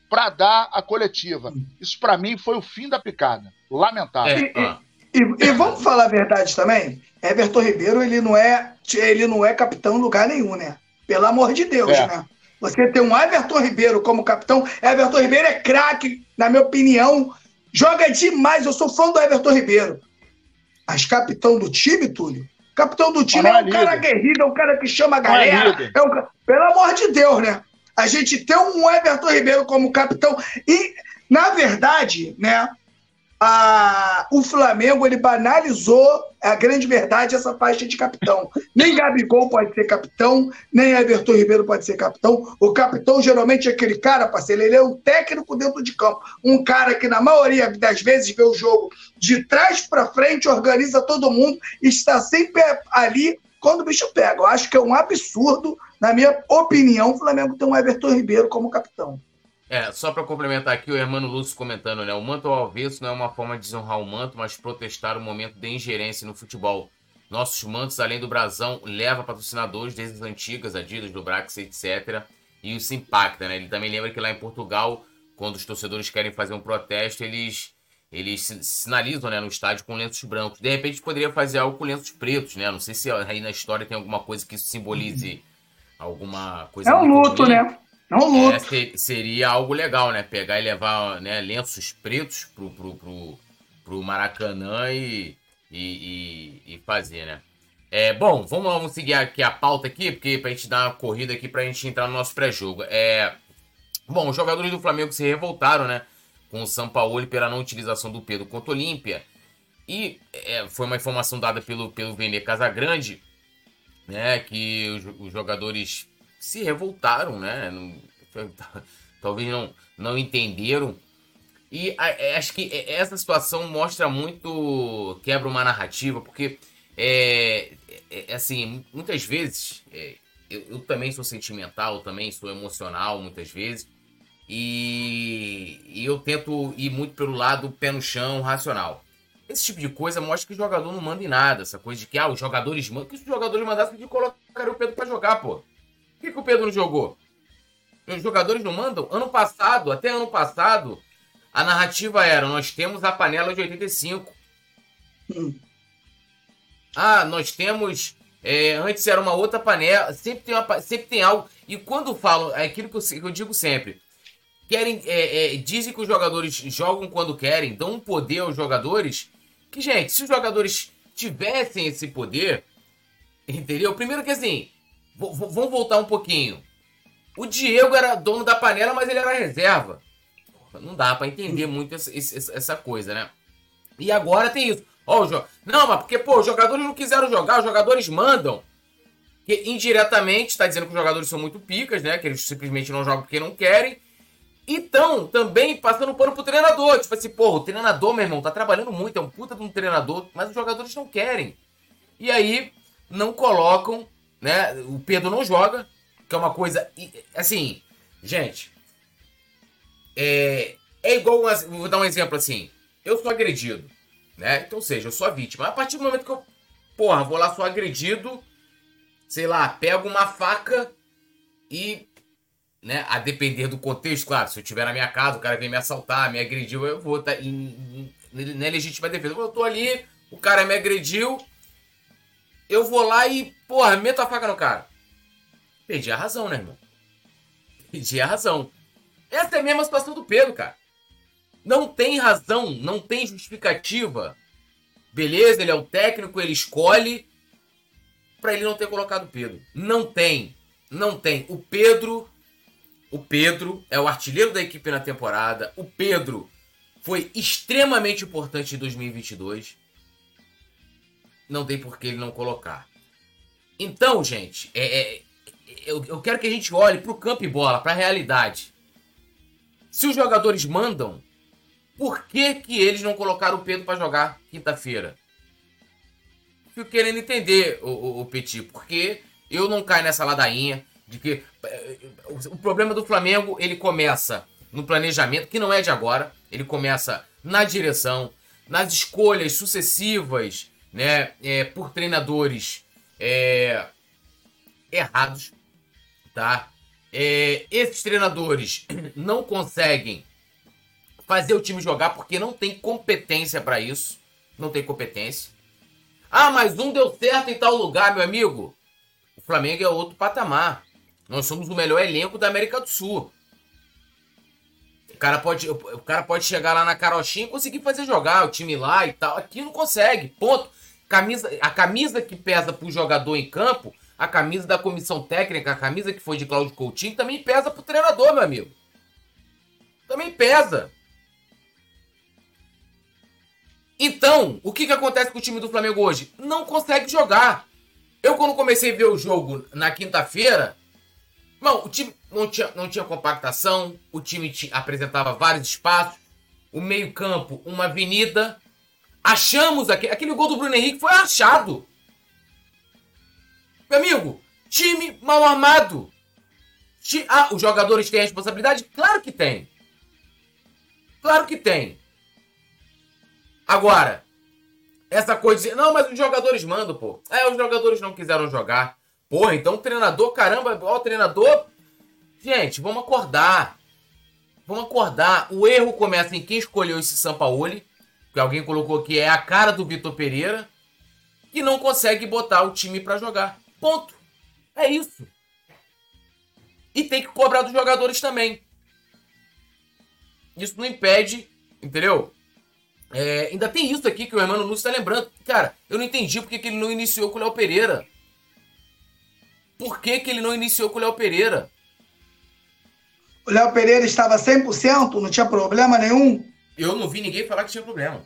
para dar a coletiva. Isso para mim foi o fim da picada. Lamentável. É, ah. E, e, vamos falar a verdade também. Everton Ribeiro, ele não é, ele não é capitão em lugar nenhum, né? Pelo amor de Deus, é. né? Você tem um Everton Ribeiro como capitão. Everton Ribeiro é craque, na minha opinião. Joga demais. Eu sou fã do Everton Ribeiro. Mas capitão do time, Túlio? Capitão do time é, é um cara aguerrido, é um cara que chama a galera. É um... Pelo amor de Deus, né? A gente tem um Everton Ribeiro como capitão. E, na verdade, né? A, o Flamengo ele banalizou a grande verdade essa faixa de capitão. Nem Gabigol pode ser capitão, nem Everton Ribeiro pode ser capitão. O capitão geralmente é aquele cara, parceiro, ele é um técnico dentro de campo. Um cara que na maioria das vezes vê o jogo de trás para frente, organiza todo mundo, está sempre ali quando o bicho pega. Eu acho que é um absurdo, na minha opinião, o Flamengo ter um Everton Ribeiro como capitão. É, só para complementar aqui, o Hermano Lúcio comentando, né? O manto ao avesso não é uma forma de desonrar o manto, mas protestar o momento de ingerência no futebol. Nossos mantos, além do brasão, leva patrocinadores desde as antigas, Adidas, do Brax, etc. E isso impacta, né? Ele também lembra que lá em Portugal, quando os torcedores querem fazer um protesto, eles eles sinalizam né, no estádio com lenços brancos. De repente poderia fazer algo com lenços pretos, né? Não sei se aí na história tem alguma coisa que isso simbolize alguma coisa. É um luto, né? Não É, seria algo legal, né? Pegar e levar né, lenços pretos pro, pro, pro, pro Maracanã e, e, e, e fazer, né? É, bom, vamos, vamos seguir aqui a pauta aqui, porque pra gente dar uma corrida aqui pra gente entrar no nosso pré-jogo. É, bom, os jogadores do Flamengo se revoltaram, né? Com o São Paulo pela não utilização do Pedro contra o Olímpia. E é, foi uma informação dada pelo, pelo Vene Casagrande, né? Que os, os jogadores se revoltaram, né? Talvez não, não entenderam. E é, acho que essa situação mostra muito, quebra uma narrativa, porque é, é, é assim, muitas vezes é, eu, eu, também sou sentimental, também sou emocional muitas vezes, e, e, eu tento ir muito pelo lado pé no chão, racional. Esse tipo de coisa mostra que o jogador não manda em nada, essa coisa de que ah, os jogadores mandam, que os jogadores mandassem de colocar o Pedro para jogar, pô que, que o Pedro não jogou? Os jogadores não mandam? Ano passado, até ano passado, a narrativa era: nós temos a panela de 85. Hum. Ah, nós temos É, antes era uma outra panela. Sempre tem, uma, sempre tem algo. E quando falam, é aquilo que eu, que eu digo sempre. Querem, é, é, dizem que os jogadores jogam quando querem, dão um poder aos jogadores. Que, gente, se os jogadores tivessem esse poder, entendeu? Primeiro que assim, vamos voltar um pouquinho. O Diego era dono da panela, mas ele era reserva. Não dá para entender muito essa, essa, coisa, né? E agora tem isso. Ó, jo... Não, mas porque, pô, os jogadores não quiseram jogar, os jogadores mandam. Que indiretamente está dizendo que os jogadores são muito picas, né? Que eles simplesmente não jogam porque não querem. Então, também passando pano pro treinador. Tipo assim, pô, o treinador, meu irmão, tá trabalhando muito, é um puta de um treinador, mas os jogadores não querem. E aí, não colocam, né? O Pedro não joga, que é uma coisa. Assim, gente. É, é igual. Vou dar um exemplo assim. Eu sou agredido, né? Então, seja, eu sou a vítima. A partir do momento que eu, porra, vou lá, sou agredido, sei lá, pego uma faca e né, a depender do contexto, claro, se eu estiver na minha casa, o cara vem me assaltar, me agrediu, eu vou estar tá em, em, na legítima defesa. Eu tô ali, o cara me agrediu, eu vou lá e, porra, meto a faca no cara. Perdi a razão, né, irmão? Perdi a razão. Essa é a mesma situação do Pedro, cara. Não tem razão, não tem justificativa. Beleza, ele é o técnico, ele escolhe para ele não ter colocado o Pedro. Não tem. Não tem. O Pedro o Pedro é o artilheiro da equipe na temporada. O Pedro foi extremamente importante em 2022. Não tem por que ele não colocar. Então, gente, é, é, eu, eu quero que a gente olhe para o campo e bola, para a realidade. Se os jogadores mandam, por que, que eles não colocaram o Pedro para jogar quinta-feira? Fico querendo entender, o, o, o Petit, porque eu não caio nessa ladainha de que eh, o problema do Flamengo ele começa no planejamento, que não é de agora, ele começa na direção, nas escolhas sucessivas, né, é, por treinadores é, errados, tá? É, esses treinadores não conseguem fazer o time jogar porque não tem competência para isso, não tem competência. Ah, mas um deu certo em tal lugar, meu amigo. O Flamengo é outro patamar. Nós somos o melhor elenco da América do Sul. O cara pode, o cara pode chegar lá na carochinha e conseguir fazer jogar o time lá e tal. Aqui não consegue. Ponto. Camisa, a camisa que pesa pro jogador em campo, a camisa da comissão técnica, a camisa que foi de Cláudio Coutinho, também pesa pro treinador, meu amigo. Também pesa. Então, o que, que acontece com o time do Flamengo hoje? Não consegue jogar. Eu, quando comecei a ver o jogo na quinta-feira, Bom, o time não tinha, não tinha compactação, o time apresentava vários espaços, o meio-campo, uma avenida. Achamos aquele, aquele gol do Bruno Henrique foi achado. Meu amigo, time mal armado. Ah, os jogadores têm responsabilidade? Claro que tem. Claro que tem. Agora, essa coisa de. Não, mas os jogadores mandam, pô. É, os jogadores não quiseram jogar. Porra, então o treinador, caramba, ó, o treinador. Gente, vamos acordar. Vamos acordar. O erro começa em quem escolheu esse Sampaoli, que alguém colocou que é a cara do Vitor Pereira, e não consegue botar o time para jogar. Ponto. É isso. E tem que cobrar dos jogadores também. Isso não impede, entendeu? É, ainda tem isso aqui que o Hermano Lúcio está lembrando. Cara, eu não entendi porque que ele não iniciou com o Léo Pereira. Por que, que ele não iniciou com o Léo Pereira? O Léo Pereira estava 100%, não tinha problema nenhum? Eu não vi ninguém falar que tinha problema.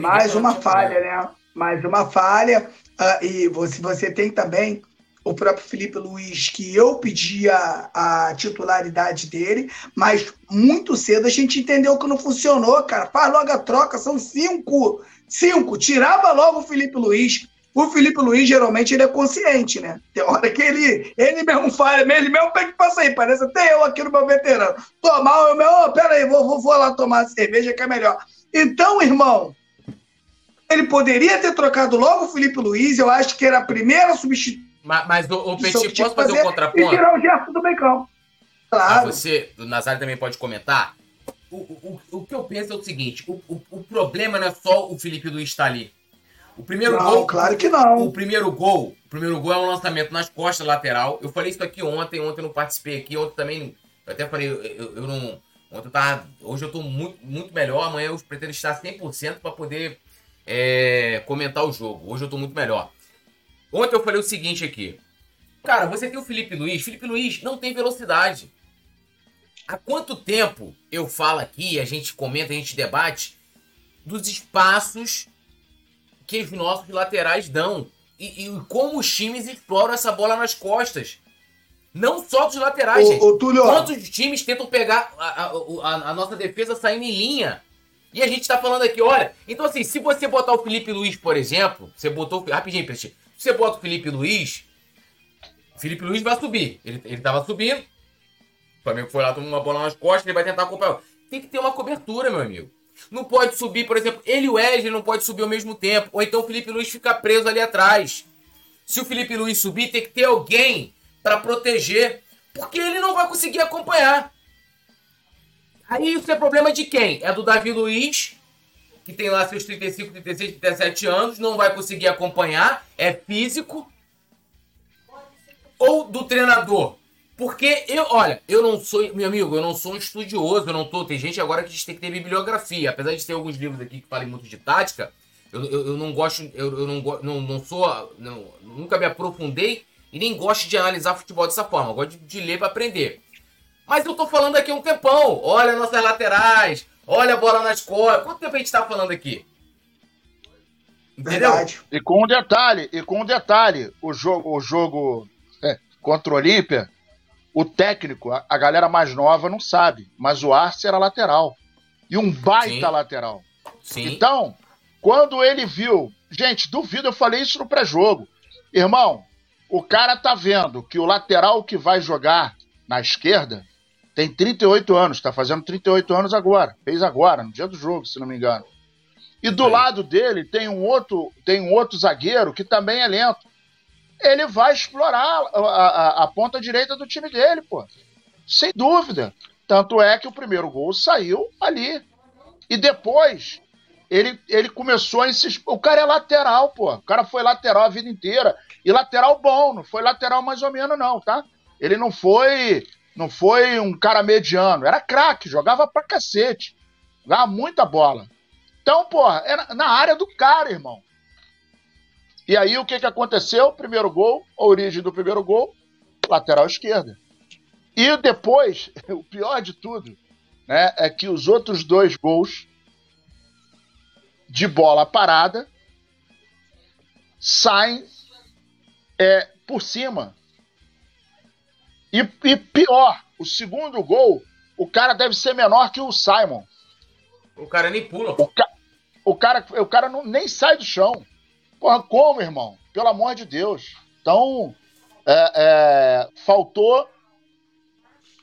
Mais uma falha, problema. né? Mais uma falha. Uh, e você, você tem também o próprio Felipe Luiz, que eu pedi a, a, titularidade dele, mas muito cedo a gente entendeu que não funcionou, cara. Faz logo a troca, são cinco. Cinco. Tirava logo o Felipe Luiz. O Felipe Luiz, geralmente, ele é consciente, né? Tem hora que ele, ele mesmo falha, ele mesmo que passar aí. Parece até eu aqui no meu veterano. Tomar, eu meu, oh, peraí, vou, vou, vou lá tomar cerveja que é melhor. Então, irmão, ele poderia ter trocado logo o Felipe Luiz, eu acho que era a primeira substituição. Mas, mas o, o Petit, posso fazer, fazer um contraponto? E tirar o Gerson do Becão. Claro. Ah, você, o Nazário também pode comentar. O, o, o que eu penso é o seguinte: o, o, o problema não é só o Felipe Luiz estar ali. O primeiro Não, gol. claro que não. O primeiro gol. O primeiro gol é um lançamento nas costas lateral. Eu falei isso aqui ontem, ontem eu não participei aqui, ontem também. Eu até falei, eu, eu, eu não. Ontem eu tava. Hoje eu tô muito, muito melhor. Amanhã eu pretendo estar 100% para poder é, comentar o jogo. Hoje eu tô muito melhor. Ontem eu falei o seguinte aqui. Cara, você tem o Felipe Luiz. Felipe Luiz não tem velocidade. Há quanto tempo eu falo aqui, a gente comenta, a gente debate dos espaços que os nossos laterais dão e, e como os times exploram essa bola nas costas. Não só dos laterais, Ô, gente. ô, Túlio. Quantos times tentam pegar a, a- a- nossa defesa saindo em linha? E a gente tá falando aqui, olha. Então, assim, se você botar o Felipe Luiz, por exemplo, você botou. Rapidinho, você bota o Felipe Luiz, o Felipe Luiz vai subir. Ele, ele tava subindo. O Flamengo foi lá, tomou uma bola nas costas, ele vai tentar acompanhar. Tem que ter uma cobertura, meu amigo. Não pode subir, por exemplo, ele e o Wesley não pode subir ao mesmo tempo. Ou então o Felipe Luiz fica preso ali atrás. Se o Felipe Luiz subir, tem que ter alguém para proteger. Porque ele não vai conseguir acompanhar. Aí isso é problema de quem? É do Davi Luiz, que tem lá seus 35, 36, 37 anos, não vai conseguir acompanhar, é físico. Ou do treinador. Porque eu, olha, eu não sou, meu amigo, eu não sou um estudioso, eu não tô. Tem gente agora que a gente tem que ter bibliografia. Apesar de ter alguns livros aqui que falem muito de tática, eu, eu, eu não gosto, eu, eu não, não, não sou, não, nunca me aprofundei e nem gosto de analisar futebol dessa forma. Eu gosto de, de ler para aprender. Mas eu tô falando aqui há um tempão. Olha nossas laterais, olha a bola nas costas. Quanto tempo a gente tá falando aqui? Entendeu? Verdade. E com um detalhe, e com um detalhe, o jogo, o jogo é, contra o Olímpia, o técnico, a, a galera mais nova não sabe, mas o Arce era lateral. E um baita Sim. lateral. Sim. Então, quando ele viu, gente, duvido, eu falei isso no pré-jogo. Irmão, o cara tá vendo que o lateral que vai jogar na esquerda tem 38 anos, tá fazendo 38 anos agora. Fez agora, no dia do jogo, se não me engano. E do lado dele tem um outro, tem um outro zagueiro que também é lento. Ele vai explorar a, a- a ponta direita do time dele, pô. Sem dúvida. Tanto é que o primeiro gol saiu ali. E depois ele, ele começou a insistir. O cara é lateral, pô. O cara foi lateral a vida inteira. E lateral bom, não foi lateral mais ou menos, não, tá? Ele não foi. Não foi um cara mediano. Era craque, jogava pra cacete. Jogava muita bola. Então, porra, era na área do cara, irmão. E aí o que, que aconteceu? Primeiro gol, a origem do primeiro gol, lateral esquerda. E depois, o pior de tudo, né, é que os outros dois gols de bola parada saem é, por cima. E, e pior, o segundo gol, o cara deve ser menor que o Simon. O cara nem pula. O, ca- o cara, o cara não, nem sai do chão. Porra, como, irmão? Pelo amor de Deus. Então, é, é, faltou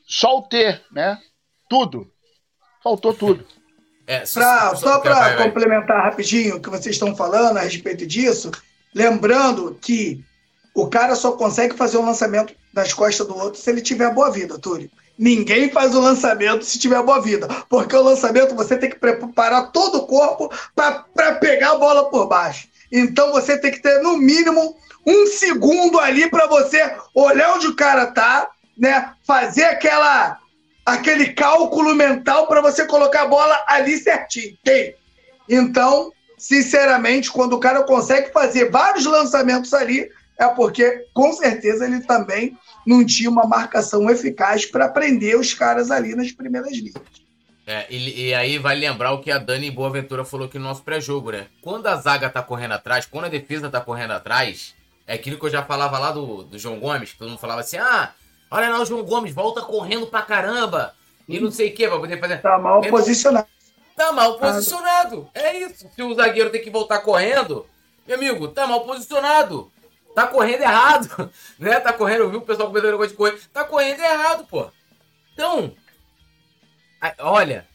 só o ter, né? Tudo. Faltou tudo. É, Pra, só para complementar rapidinho o que vocês estão falando a respeito disso, lembrando que o cara só consegue fazer um lançamento nas costas do outro se ele tiver boa vida, Túlio. Ninguém faz o lançamento se tiver boa vida, porque o lançamento você tem que preparar todo o corpo para pegar a bola por baixo. Então você tem que ter no mínimo um segundo ali para você olhar onde o cara tá, né? Fazer aquela aquele cálculo mental para você colocar a bola ali certinho. Tem. Então, sinceramente, quando o cara consegue fazer vários lançamentos ali, é porque com certeza ele também não tinha uma marcação eficaz para prender os caras ali nas primeiras linhas. É, e, e aí vai lembrar o que a Dani Boaventura falou aqui no nosso pré-jogo, né? Quando a zaga tá correndo atrás, quando a defesa tá correndo atrás, é aquilo que eu já falava lá do, do João Gomes, que todo mundo falava assim, ah, olha lá o João Gomes, volta correndo pra caramba, e não sei o que, pra poder fazer... Tá mal Meu- posicionado. Tá mal posicionado. É isso. Se o zagueiro tem que voltar correndo, meu amigo, tá mal posicionado. Tá correndo errado. Né? Tá correndo, eu vi o pessoal comentando negócio de correr. Tá correndo errado, pô. Então, olha,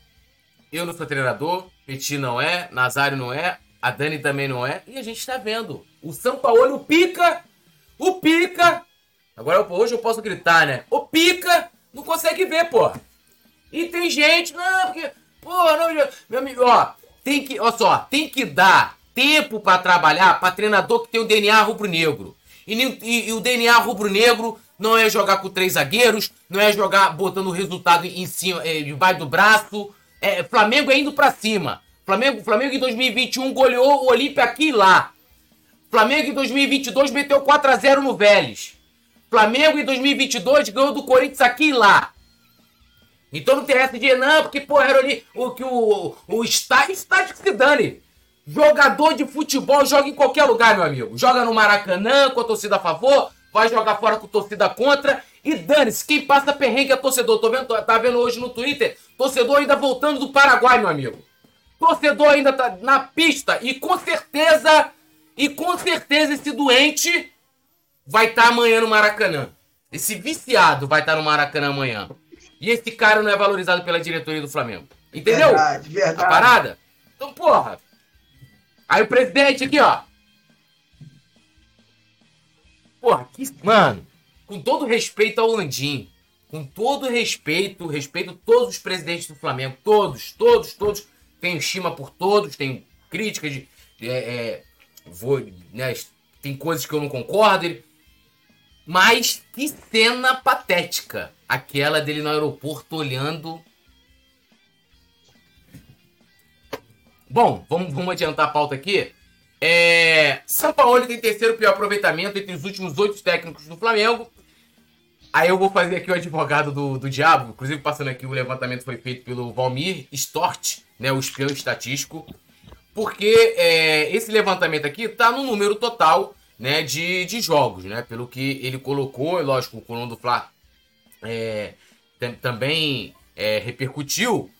eu não sou treinador, Petit não é, Nazário não é, a Dani também não é, e a gente tá vendo. O São Paulo, Pica, o Pica, agora hoje eu posso gritar, né? O Pica não consegue ver, pô. E tem gente, não, porque, pô, não, meu amigo, ó, tem que, ó só, tem que dar tempo para trabalhar para treinador que tem o DNA rubro-negro. E, e, e, o DNA rubro-negro não é jogar com três zagueiros, não é jogar botando o resultado em cima, é, debaixo do braço. É, Flamengo é indo para cima. Flamengo, Flamengo em 2021 goleou o Olímpia aqui e lá. Flamengo em 2022 meteu 4 a 0 no Vélez. Flamengo em 2022 ganhou do Corinthians aqui e lá. Então não tem essa de não, porque, pô, era ali o que o, o estádio, estádio que se dane. Jogador de futebol joga em qualquer lugar, meu amigo. Joga no Maracanã com a torcida a favor, vai jogar fora com torcida contra. E dane-se, quem passa perrengue é torcedor. Tô vendo, tá vendo hoje no Twitter, torcedor ainda voltando do Paraguai, meu amigo. Torcedor ainda tá na pista e com certeza, e com certeza esse doente vai estar tá amanhã no Maracanã. Esse viciado vai estar tá no Maracanã amanhã. E esse cara não é valorizado pela diretoria do Flamengo. Entendeu? Verdade, verdade. A parada? Então, porra, Aí o presidente aqui, ó. Porra, que. Mano, com todo respeito ao Landim, com todo respeito, respeito todos os presidentes do Flamengo, todos, todos, todos. Tenho estima por todos, tenho críticas de. É, é, vou, né, tem coisas que eu não concordo. Mas que cena patética. Aquela dele no aeroporto olhando Bom, vamos, vamos adiantar a pauta aqui. É, São Paulo tem terceiro pior aproveitamento entre os últimos oito técnicos do Flamengo. Aí eu vou fazer aqui o advogado do, do diabo. Inclusive, passando aqui, o levantamento foi feito pelo Valmir Stort, né, o espião estatístico. Porque é, esse levantamento aqui está no número total né, de, de jogos, né? Pelo que ele colocou, lógico, o Colombo do Fla é, também é, repercutiu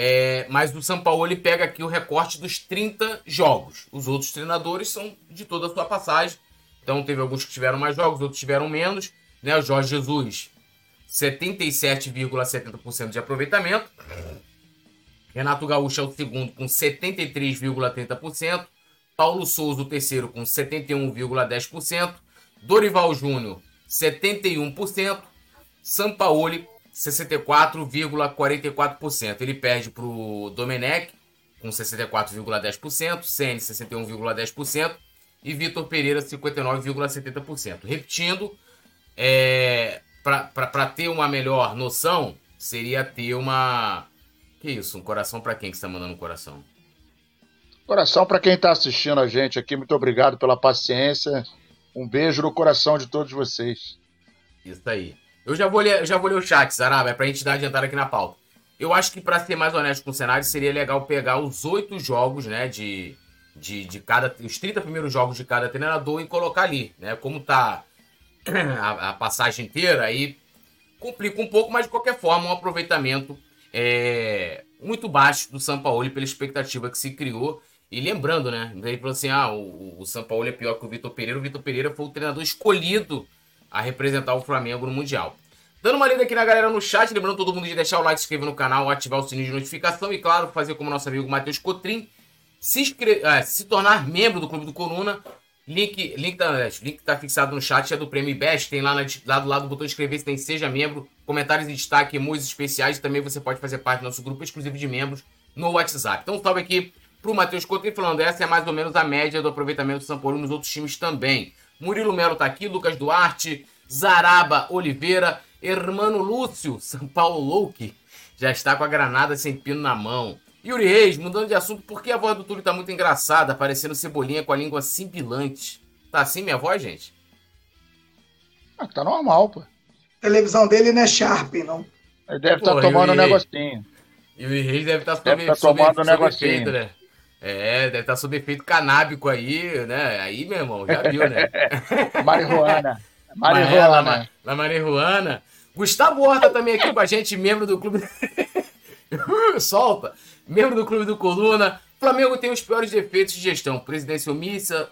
é, mas o São Paulo ele pega aqui o recorte dos 30 jogos. Os outros treinadores são de toda a sua passagem. Então teve alguns que tiveram mais jogos, outros tiveram menos. Né? O Jorge Jesus, 77,70% de aproveitamento. Renato Gaúcho é o segundo com 73,30%. Paulo Souza, o terceiro, com 71,10%. Dorival Júnior, 71%. Sampaoli, 64,44%. Ele perde para o Domenech com 64,10%, Ceni 61,10% e Vitor Pereira 59,70%. Repetindo, é, para ter uma melhor noção, seria ter uma. Que isso? Um coração para quem que está mandando um coração? Coração para quem está assistindo a gente aqui. Muito obrigado pela paciência. Um beijo no coração de todos vocês. Isso aí. Eu já vou ler, já vou ler o chat, Zaraba, é pra gente dar adiantada aqui na pauta. Eu acho que, para ser mais honesto com o cenário, seria legal pegar os oito jogos, né, de, de, de cada. Os 30 primeiros jogos de cada treinador e colocar ali, né? Como tá a, a passagem inteira, aí complica um pouco, mas de qualquer forma, um aproveitamento é, muito baixo do São Paulo pela expectativa que se criou. E lembrando, né? Ele falou assim: ah, o, o São Paulo é pior que o Vitor Pereira. O Vitor Pereira foi o treinador escolhido a representar o Flamengo no Mundial. Dando uma lida aqui na galera no chat, lembrando todo mundo de deixar o like, se inscrever no canal, ativar o sininho de notificação e, claro, fazer como nosso amigo Matheus Cotrim, se, inscre... Ah, se tornar membro do Clube do Coluna. Link, link, tá, link tá fixado no chat, é do Prêmio Best, tem lá, na, lá do lado do botão inscrever-se, tem Seja Membro, comentários em destaque, emojis especiais também você pode fazer parte do nosso grupo exclusivo de membros no WhatsApp. Então salve aqui pro Matheus Cotrim falando, essa é mais ou menos a média do aproveitamento do São Paulo nos outros times também. Murilo Melo tá aqui, Lucas Duarte, Zaraba Oliveira, Hermano Lúcio, São Paulo Louque, já está com a granada sem pino na mão. Yuri Reis, mudando de assunto, por que a voz do Túlio tá muito engraçada, parecendo cebolinha com a língua simbilante? Tá assim minha voz, gente? Ah, tá normal, pô. A televisão dele não é Sharp, não. Ele deve estar tá tomando um negocinho. Yuri Reis deve estar tá, tá tomando um negocinho. Né? É, deve estar tá sob efeito canábico aí, né? Aí, meu irmão, já viu, né? Marihuana. Marihuana. La Marihuana. Gustavo Horta também aqui com a gente, membro do clube. Solta! Membro do clube do Coluna. Flamengo tem os piores defeitos de gestão: presidência omissa,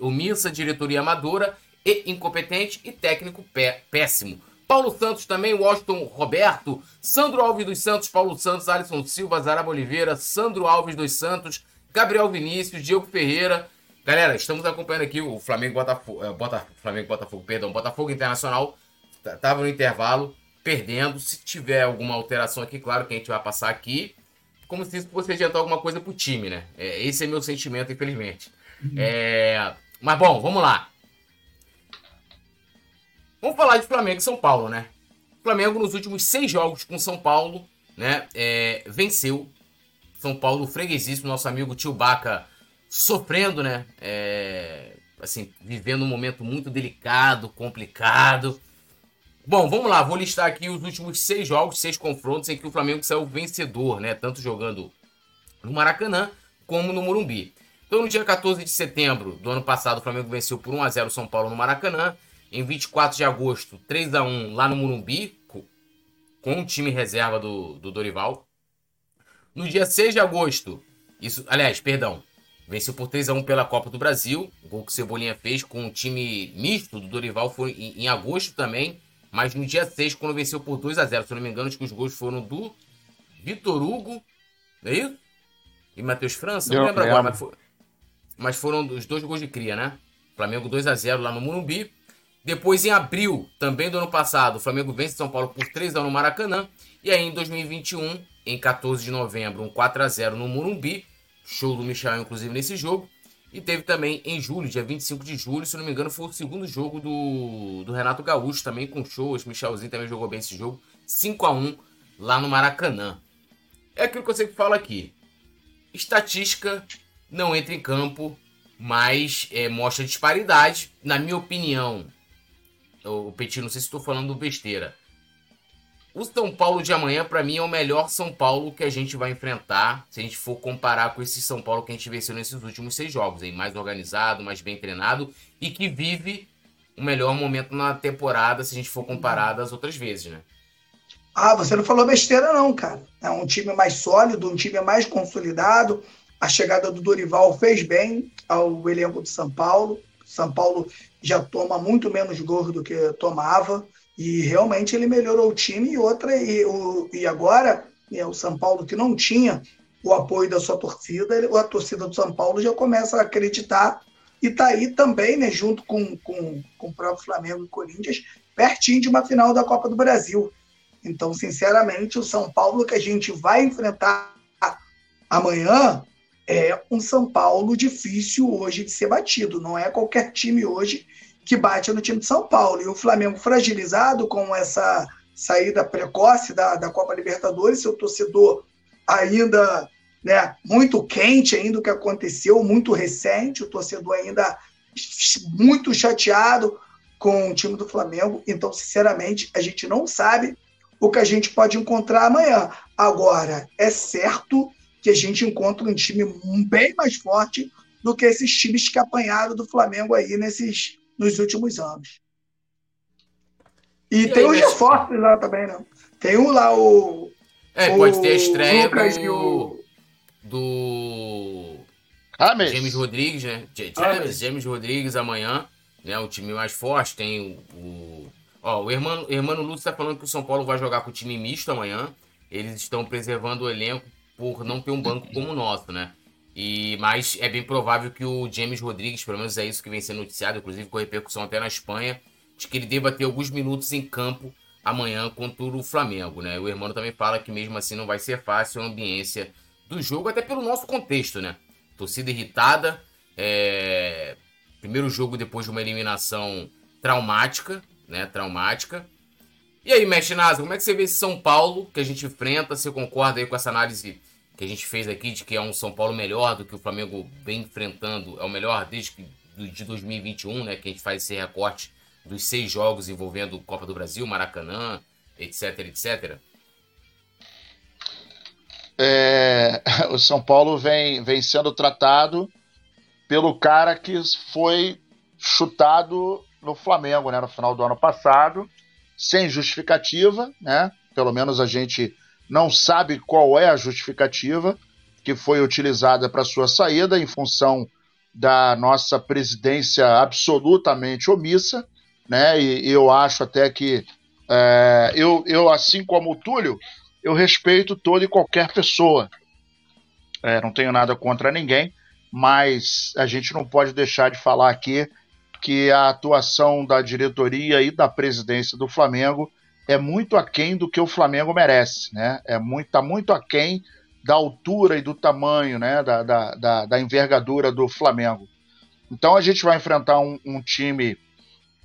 omissa diretoria amadora e incompetente e técnico pé, péssimo. Paulo Santos também, Washington Roberto, Sandro Alves dos Santos, Paulo Santos, Alisson Silva, Zaraba Oliveira, Sandro Alves dos Santos, Gabriel Vinícius, Diego Ferreira, Galera, estamos acompanhando aqui o Flamengo Botafogo, é, Flamengo Botafogo, perdão, Botafogo Internacional estava no intervalo, perdendo. Se tiver alguma alteração aqui, claro que a gente vai passar aqui, como se isso fosse adiantar alguma coisa pro time, né? É, esse é meu sentimento, infelizmente. É... Mas bom, vamos lá. Vamos falar de Flamengo e São Paulo, né? Flamengo nos últimos seis jogos com São Paulo, né? É... venceu. São Paulo freguesíssimo, nosso amigo Tio Baca sofrendo, né? É... Assim, vivendo um momento muito delicado, complicado. Bom, vamos lá, vou listar aqui os últimos seis jogos, seis confrontos em que o Flamengo saiu vencedor, né? Tanto jogando no Maracanã como no Morumbi. Então, no dia 14 de setembro do ano passado, o Flamengo venceu por 1 a 0 São Paulo no Maracanã. Em 24 de agosto, 3 a 1 lá no Morumbi, com o time reserva do, do Dorival. No dia 6 de agosto, isso, aliás, perdão, venceu por 3 a 1 pela Copa do Brasil. O gol que o Cebolinha fez com o time misto do Dorival foi em, em agosto também. Mas no dia 6, quando venceu por 2 a 0 se eu não me engano, acho que os gols foram do Vitor Hugo, não é isso? E Matheus França, não lembro agora, mas, for, mas, foram os dois gols de cria, né? Flamengo 2 a 0 lá no Morumbi. Depois, em abril, também do ano passado, o Flamengo vence São Paulo por 3 a 1 no Maracanã. E aí, em 2021, em 14 de novembro, um 4 a 0 no Morumbi. Show do Michel, inclusive, nesse jogo. E teve também em julho, dia 25 de julho, se não me engano, foi o segundo jogo do, do Renato Gaúcho, também com shows. Michelzinho também jogou bem esse jogo. 5 a 1 lá no Maracanã. É aquilo que eu sempre falo aqui. Estatística não entra em campo, mas é, mostra disparidade. Na minha opinião, o Petit, não sei se estou falando besteira. O São Paulo de amanhã, para mim, é o melhor São Paulo que a gente vai enfrentar se a gente for comparar com esse São Paulo que a gente venceu nesses últimos seis jogos. Hein? Mais organizado, mais bem treinado e que vive o melhor momento na temporada se a gente for comparar das outras vezes, né? Ah, você não falou besteira, não, cara. É um time mais sólido, um time mais consolidado. A chegada do Dorival fez bem ao elenco de São Paulo. São Paulo já toma muito menos gols do que tomava. E realmente ele melhorou o time e outra, e, o, e agora é, o São Paulo que não tinha o apoio da sua torcida, ele, a torcida do São Paulo já começa a acreditar e está aí também, né, junto com, com, com o próprio Flamengo e Corinthians, pertinho de uma final da Copa do Brasil. Então, sinceramente, o São Paulo que a gente vai enfrentar amanhã é um São Paulo difícil hoje de ser batido. Não é qualquer time hoje que bate no time de São Paulo. E o Flamengo fragilizado com essa saída precoce da, da Copa Libertadores, seu torcedor ainda né, muito quente ainda o que aconteceu, muito recente, o torcedor ainda muito chateado com o time do Flamengo. Então, sinceramente, a gente não sabe o que a gente pode encontrar amanhã. Agora, é certo que a gente encontra um time bem mais forte do que esses times que apanharam do Flamengo aí nesses nos últimos anos. E, e tem aí, os reforços lá também, né? Tem um lá, o. É, o pode ter a estreia Lucas do. O... Do. James. James Rodrigues, né? James, James Rodrigues amanhã, né? O time mais forte. Tem o. Ó, o Hermano, Hermano Lúcio tá falando que o São Paulo vai jogar com o time misto amanhã. Eles estão preservando o elenco por não ter um banco como o nosso, né? E, mas é bem provável que o James Rodrigues, pelo menos é isso que vem sendo noticiado, inclusive com repercussão até na Espanha, de que ele deva ter alguns minutos em campo amanhã contra o Flamengo, né? O irmão também fala que mesmo assim não vai ser fácil a ambiência do jogo, até pelo nosso contexto, né? Torcida irritada, é... primeiro jogo depois de uma eliminação traumática, né? Traumática. E aí, Mestre Nasa, como é que você vê esse São Paulo que a gente enfrenta? Você concorda aí com essa análise que a gente fez aqui de que é um São Paulo melhor do que o Flamengo vem enfrentando, é o melhor desde que, de 2021, né? Que a gente faz esse recorte dos seis jogos envolvendo Copa do Brasil, Maracanã, etc, etc. É, o São Paulo vem, vem sendo tratado pelo cara que foi chutado no Flamengo, né, no final do ano passado, sem justificativa, né? Pelo menos a gente não sabe qual é a justificativa que foi utilizada para sua saída em função da nossa presidência absolutamente omissa, né? E, eu acho até que é, eu, eu, assim como o Túlio, eu respeito toda e qualquer pessoa. É, não tenho nada contra ninguém, mas a gente não pode deixar de falar aqui que a atuação da diretoria e da presidência do Flamengo é muito aquém do que o Flamengo merece, né? É muito, tá muito aquém da altura e do tamanho, né? Da, da, da, da envergadura do Flamengo. Então a gente vai enfrentar um, um time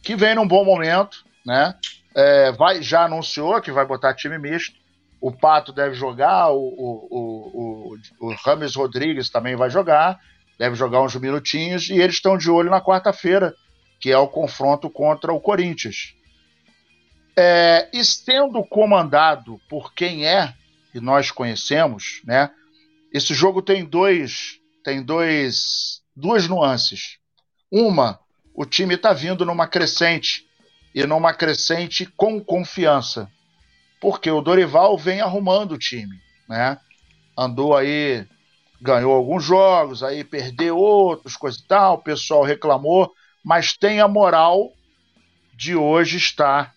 que vem num bom momento, né? É, vai, já anunciou que vai botar time misto. O Pato deve jogar, o, o, o, o Rames Rodrigues também vai jogar, deve jogar uns minutinhos, e eles estão de olho na quarta-feira, que é o confronto contra o Corinthians. É, e sendo comandado por quem é, e nós conhecemos, né? Esse jogo tem dois, tem dois, duas nuances. Uma, o time está vindo numa crescente e numa crescente com confiança porque o Dorival vem arrumando o time, né? Andou aí, ganhou alguns jogos, aí perdeu outros, coisa e tal, o pessoal reclamou, mas tem a moral de hoje estar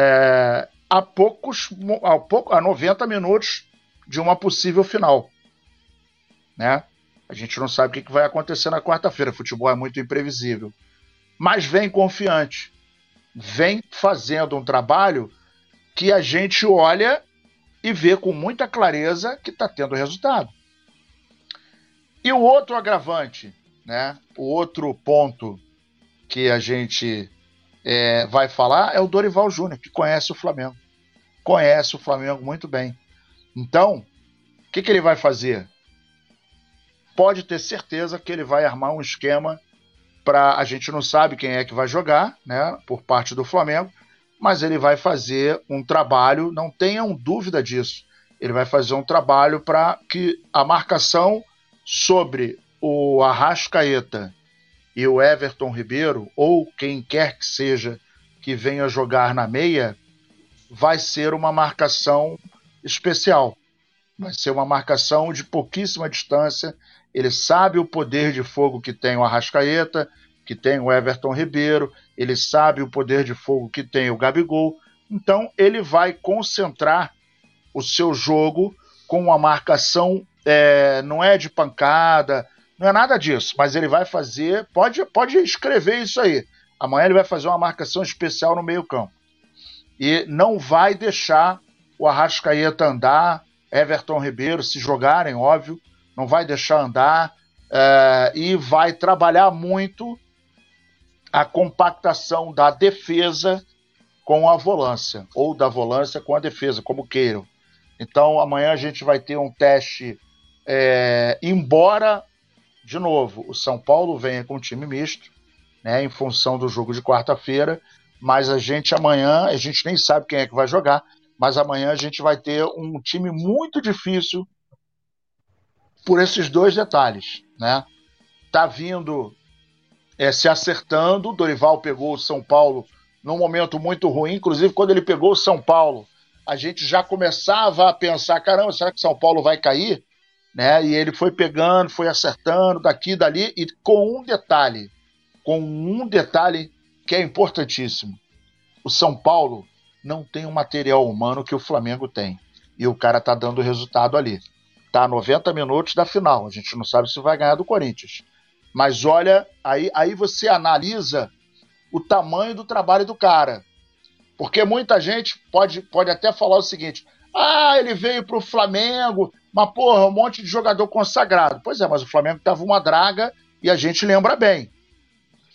é, a poucos, a, pouco, a 90 minutos de uma possível final, né? A gente não sabe o que vai acontecer na quarta-feira. Futebol é muito imprevisível. Mas vem confiante. Vem fazendo um trabalho que a gente olha e vê com muita clareza que está tendo resultado. E o outro agravante, né? O outro ponto que a gente é, vai falar é o Dorival Júnior, que conhece o Flamengo. Conhece o Flamengo muito bem. Então, o que, que ele vai fazer? Pode ter certeza que ele vai armar um esquema para. A gente não sabe quem é que vai jogar, né? Por parte do Flamengo, mas ele vai fazer um trabalho, não tenham dúvida disso. Ele vai fazer um trabalho para que a marcação sobre o Arrascaeta e o Everton Ribeiro, ou quem quer que seja que venha jogar na meia, vai ser uma marcação especial. Vai ser uma marcação de pouquíssima distância. Ele sabe o poder de fogo que tem o Arrascaeta, que tem o Everton Ribeiro, ele sabe o poder de fogo que tem o Gabigol, então ele vai concentrar o seu jogo com uma marcação, é, não é de pancada, não é nada disso, mas ele vai fazer, pode, pode escrever isso aí. Amanhã ele vai fazer uma marcação especial no meio-campo. E não vai deixar o Arrascaeta andar, Everton Ribeiro se jogarem, óbvio, não vai deixar andar é, e vai trabalhar muito a compactação da defesa com a volância, ou da volância com a defesa, como queiram. Então, amanhã a gente vai ter um teste, é, embora, de novo, o São Paulo venha com um time misto, né, em função do jogo de quarta-feira, mas a gente amanhã, a gente nem sabe quem é que vai jogar, mas amanhã a gente vai ter um time muito difícil por esses dois detalhes, né? Tá vindo é, se acertando. Dorival pegou o São Paulo num momento muito ruim. Inclusive, quando ele pegou o São Paulo, a gente já começava a pensar: caramba, será que São Paulo vai cair? Né? E ele foi pegando, foi acertando daqui dali, e com um detalhe, com um detalhe que é importantíssimo. O São Paulo não tem o material humano que o Flamengo tem. E o cara tá dando resultado ali. Tá a 90 minutos da final. A gente não sabe se vai ganhar do Corinthians. Mas olha, aí, aí você analisa o tamanho do trabalho do cara. Porque muita gente pode, pode até falar o seguinte: ah, ele veio para o Flamengo, mas porra, um monte de jogador consagrado. Pois é, mas o Flamengo tava uma draga e a gente lembra bem.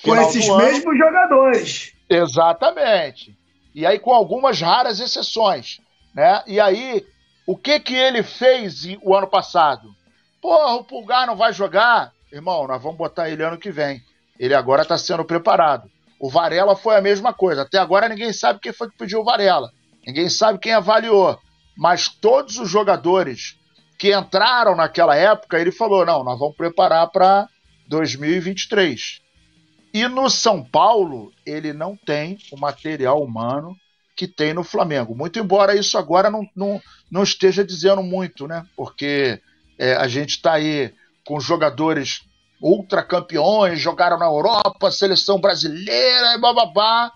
Com esses ano, mesmos jogadores. Exatamente. E aí com algumas raras exceções, né? E aí, o que que ele fez o ano passado? Porra, o Pulgar não vai jogar? irmão, nós vamos botar ele ano que vem. Ele agora está sendo preparado. O Varela foi a mesma coisa. Até agora ninguém sabe quem foi que pediu o Varela. Ninguém sabe quem avaliou. Mas todos os jogadores que entraram naquela época, ele falou: não, nós vamos preparar para 2023. E no São Paulo, ele não tem o material humano que tem no Flamengo. Muito embora isso agora não, não, não esteja dizendo muito, né? Porque é, a gente está aí com jogadores ultracampeões, jogaram na Europa, seleção brasileira, e bababá,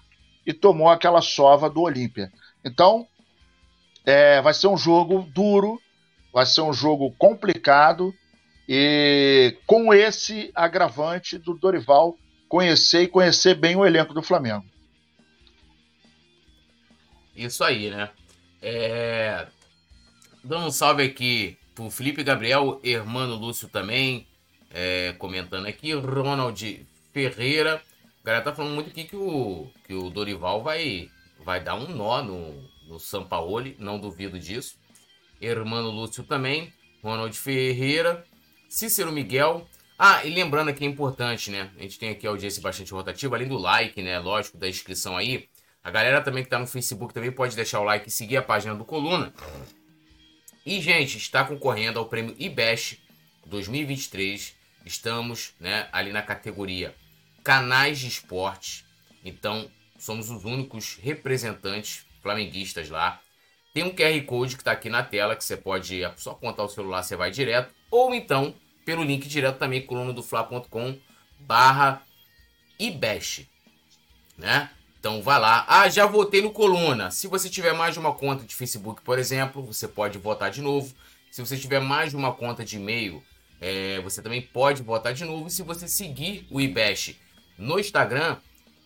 e tomou aquela sova do Olímpia. Então, é, vai ser um jogo duro, vai ser um jogo complicado, e com esse agravante do Dorival conhecer e conhecer bem o elenco do Flamengo. Isso aí, né? É... Dando um salve aqui o Felipe Gabriel, Hermano Lúcio também, é, comentando aqui. Ronald Ferreira. A galera tá falando muito aqui que o, que o Dorival vai, vai dar um nó no, no Sampaoli, não duvido disso. Hermano Lúcio também. Ronald Ferreira. Cícero Miguel. Ah, e lembrando aqui é importante, né? A gente tem aqui a audiência bastante rotativa, além do like, né? Lógico, da inscrição aí. A galera também que tá no Facebook também pode deixar o like e seguir a página do Coluna. E, gente, está concorrendo ao prêmio IBEST 2023. Estamos né, ali na categoria canais de esportes. Então, somos os únicos representantes flamenguistas lá. Tem um QR Code que está aqui na tela que você pode só apontar o celular, você vai direto. Ou então pelo link direto também colunadofla.com barra IBEST, né? Então vai lá. Ah, já votei no Coluna. Se você tiver mais de uma conta de Facebook, por exemplo, você pode votar de novo. Se você tiver mais de uma conta de e-mail, é, você também pode votar de novo. E se você seguir o IBEST no Instagram,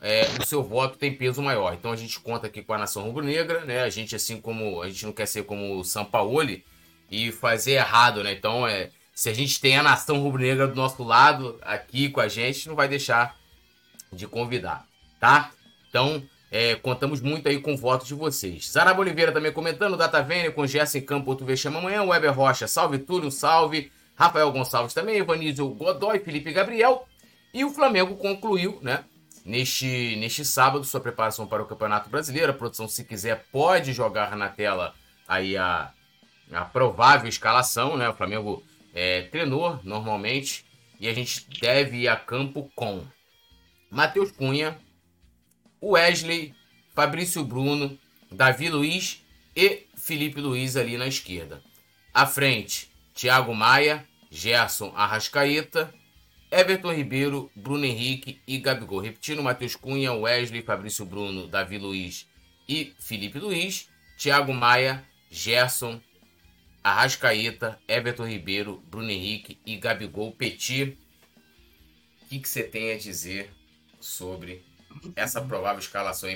é, o seu voto tem peso maior. Então a gente conta aqui com a Nação Rubro-Negra, né? A gente, assim como a gente não quer ser como o Sampaoli e fazer errado, né? Então é se a gente tem a nação rubro-negra do nosso lado, aqui com a gente, não vai deixar de convidar, tá? Então, é, contamos muito aí com o voto de vocês. Zaraba Oliveira também comentando, Data Vênia com Gerson Campo, outro vexame amanhã, Weber Rocha, salve Túlio, salve. Rafael Gonçalves também, Evanísio Godoy, Felipe Gabriel. E o Flamengo concluiu, né? Neste, neste sábado, sua preparação para o Campeonato Brasileiro. A produção, se quiser, pode jogar na tela aí a, a provável escalação, né? O Flamengo é, treinou normalmente e a gente deve ir a campo com Matheus Cunha, Wesley, Fabrício Bruno, Davi Luiz e Felipe Luiz ali na esquerda. À frente, Thiago Maia, Gerson Arrascaeta, Everton Ribeiro, Bruno Henrique e Gabigol. Repetindo, Matheus Cunha, Wesley, Fabrício Bruno, Davi Luiz e Felipe Luiz, Thiago Maia, Gerson Arrascaeta, Everton Ribeiro, Bruno Henrique e Gabigol Petit. O que, você tem a dizer sobre essa provável escalação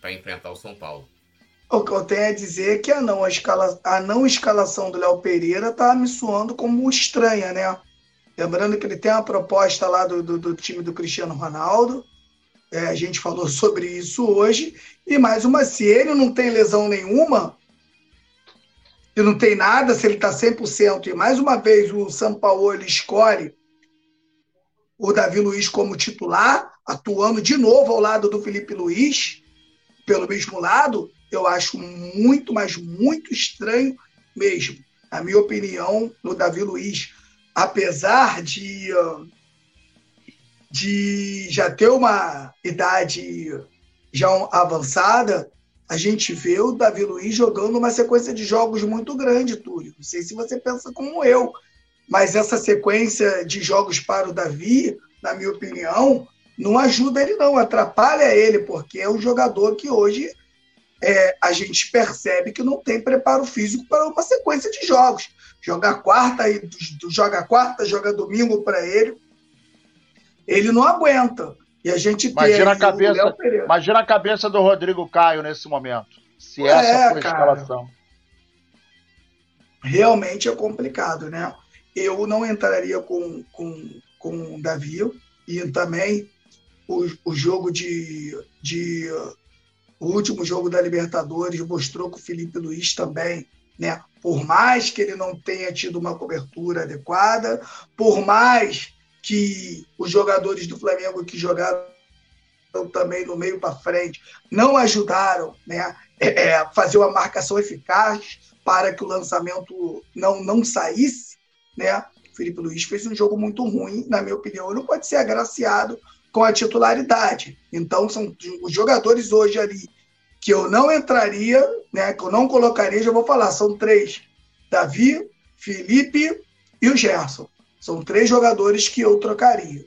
para enfrentar o São Paulo? O que eu tenho a dizer é que a não, a escala, a não escalação do Léo Pereira tá me soando como estranha, né? Lembrando que ele tem uma proposta lá do, do, do time do Cristiano Ronaldo. É, a gente falou sobre isso hoje. E mais uma, se ele não tem lesão nenhuma, e não tem nada, se ele está 100%, e mais uma vez o ele escolhe o Davi Luiz como titular, atuando de novo ao lado do Felipe Luiz, pelo mesmo lado, eu acho muito, mas muito estranho mesmo. Na minha opinião, no Davi Luiz, apesar de, de já ter uma idade já avançada, a gente vê o Davi Luiz jogando uma sequência de jogos muito grande, Túlio. Não sei se você pensa como eu, mas essa sequência de jogos para o Davi, na minha opinião, não ajuda ele, não, atrapalha ele, porque é um jogador que hoje é, a gente percebe que não tem preparo físico para uma sequência de jogos. Joga quarta, e joga quarta, joga domingo para ele. Ele não aguenta. E a gente imagina a cabeça, Imagina a cabeça do Rodrigo Caio nesse momento. Se essa é, for a escalação. Realmente é complicado, né? Eu não entraria com, com, com o Davi e também o, o jogo de, de. O último jogo da Libertadores mostrou que o Felipe Luiz também né? Por mais que ele não tenha tido uma cobertura adequada, por mais que os jogadores do Flamengo que jogaram também no meio para frente não ajudaram né, é, é, fazer uma marcação eficaz para que o lançamento não, não saísse. Né? Felipe Luiz fez um jogo muito ruim, na minha opinião, não pode ser agraciado com a titularidade. Então, são os jogadores hoje ali que eu não entraria, né, que eu não colocaria, já vou falar, são três: Davi, Felipe e o Gerson. São três jogadores que eu trocaria.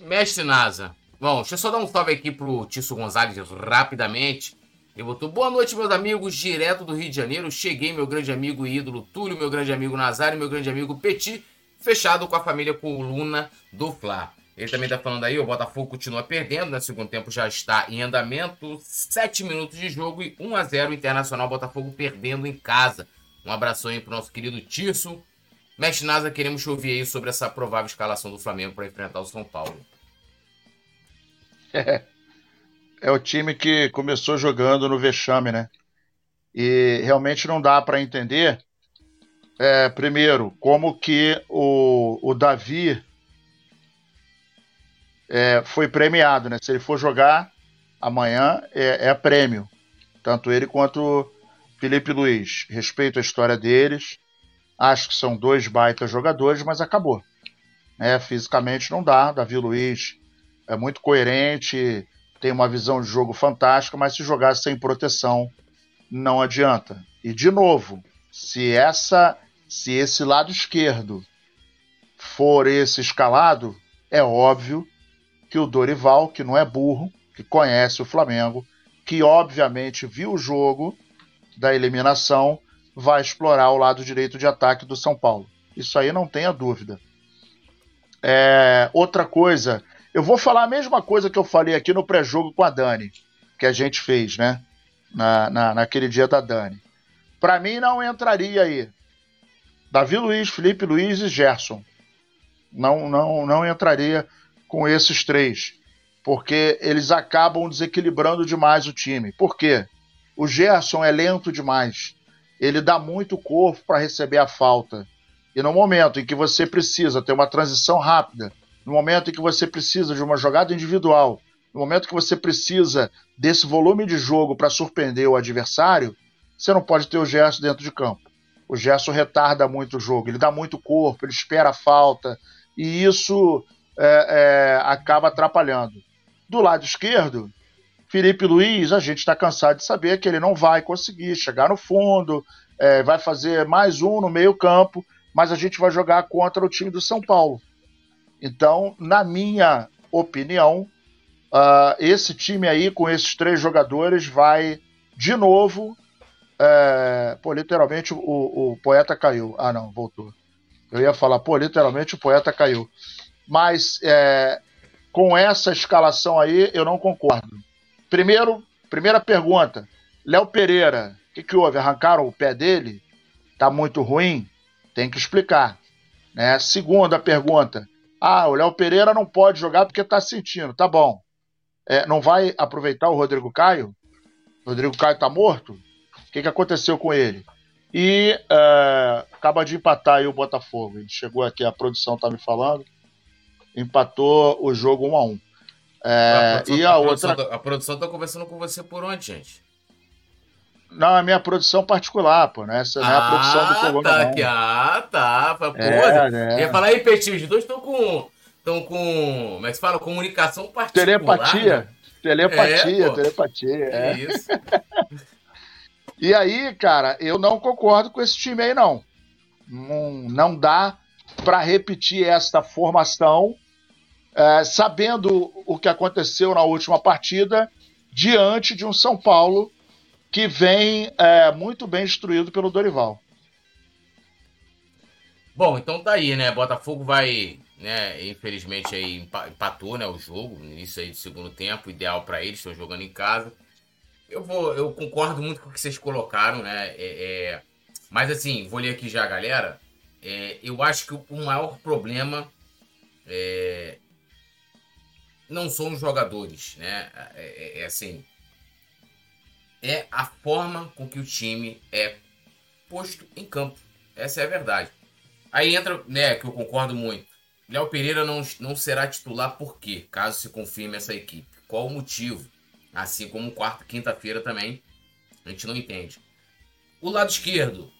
Mestre Nasa. Bom, deixa eu só dar um salve aqui pro Tício Gonzalez rapidamente. Ele botou boa noite, meus amigos, direto do Rio de Janeiro. Cheguei, meu grande amigo e ídolo Túlio, meu grande amigo Nazário, meu grande amigo Petit, fechado com a família Coluna do Fla. Ele também tá falando aí, o Botafogo continua perdendo, né? segundo tempo já está em andamento, 7 minutos de jogo e 1 a 0 Internacional Botafogo perdendo em casa. Um abraço aí pro nosso querido Tirso. Mestre Nasa, queremos ouvir aí sobre essa provável escalação do Flamengo para enfrentar o São Paulo. É, é o time que começou jogando no vexame, né? E realmente não dá para entender, é, primeiro, como que o, o Davi é, foi premiado, né? Se ele for jogar amanhã, é, é prêmio. Tanto ele quanto Felipe Luiz. Respeito a história deles. Acho que são dois baitas jogadores, mas acabou. É, fisicamente não dá. Davi Luiz é muito coerente, tem uma visão de jogo fantástica, mas se jogar sem proteção, não adianta. E de novo, se essa, se esse lado esquerdo for esse escalado, é óbvio que o Dorival, que não é burro, que conhece o Flamengo, que obviamente viu o jogo da eliminação, vai explorar o lado direito de ataque do São Paulo. Isso aí não tenha dúvida. É, outra coisa, eu vou falar a mesma coisa que eu falei aqui no pré-jogo com a Dani, que a gente fez, né? Na, na, naquele dia da Dani. Para mim não entraria aí. Davi Luiz, Felipe Luiz e Gerson. Não, não, não entraria com esses três, porque eles acabam desequilibrando demais o time. Por quê? O Gerson é lento demais. Ele dá muito corpo para receber a falta. E no momento em que você precisa ter uma transição rápida, no momento em que você precisa de uma jogada individual, no momento que você precisa desse volume de jogo para surpreender o adversário, você não pode ter o Gerson dentro de campo. O Gerson retarda muito o jogo, ele dá muito corpo, ele espera a falta, e isso é, é, acaba atrapalhando. Do lado esquerdo, Felipe Luiz, a gente está cansado de saber que ele não vai conseguir chegar no fundo, é, vai fazer mais um no meio-campo, mas a gente vai jogar contra o time do São Paulo. Então, na minha opinião, uh, esse time aí, com esses três jogadores, vai de novo. É... Pô, literalmente o, o poeta caiu. Ah, não, voltou. Eu ia falar, pô, literalmente o poeta caiu. Mas é, com essa escalação aí, eu não concordo. Primeiro, primeira pergunta: Léo Pereira, o que, que houve? Arrancaram o pé dele? Tá muito ruim? Tem que explicar. Né? Segunda pergunta: Ah, o Léo Pereira não pode jogar porque tá sentindo. Tá bom. É, não vai aproveitar o Rodrigo Caio? O Rodrigo Caio tá morto? O que, que aconteceu com ele? E é, acaba de empatar aí o Botafogo. Ele chegou aqui, a produção tá me falando empatou o jogo 1 a 1 é, a e a, a outra. Produção, tá, a produção tá conversando com você por onde, gente? Não, a minha produção particular, pô, né? Essa não é a produção do Coluna. Tá, aqui, ah, tá. Pô, é, né? Ia falar aí, Petinho, os dois estão com. Estão com. Como é que se fala? Comunicação particular. Telepatia. Né? Telepatia, é, telepatia. É, é isso. e aí, cara, eu não concordo com esse time aí, não. Não, não dá para repetir esta formação, é, sabendo o que aconteceu na última partida, diante de um São Paulo que vem é, muito bem instruído pelo Dorival. Bom, então tá aí, né? Botafogo vai, né? Infelizmente aí empatou, né? O jogo, no início aí do segundo tempo, ideal para eles, estão jogando em casa. Eu vou, eu concordo muito com o que vocês colocaram, né? É, é, mas assim, vou ler aqui já, galera. É, eu acho que o maior problema é, não são os jogadores, né? É, é, é, assim, é a forma com que o time é posto em campo. Essa é a verdade. Aí entra, né, que eu concordo muito. Léo Pereira não, não será titular por quê? Caso se confirme essa equipe. Qual o motivo? Assim como quarta, quinta-feira também, a gente não entende. O lado esquerdo,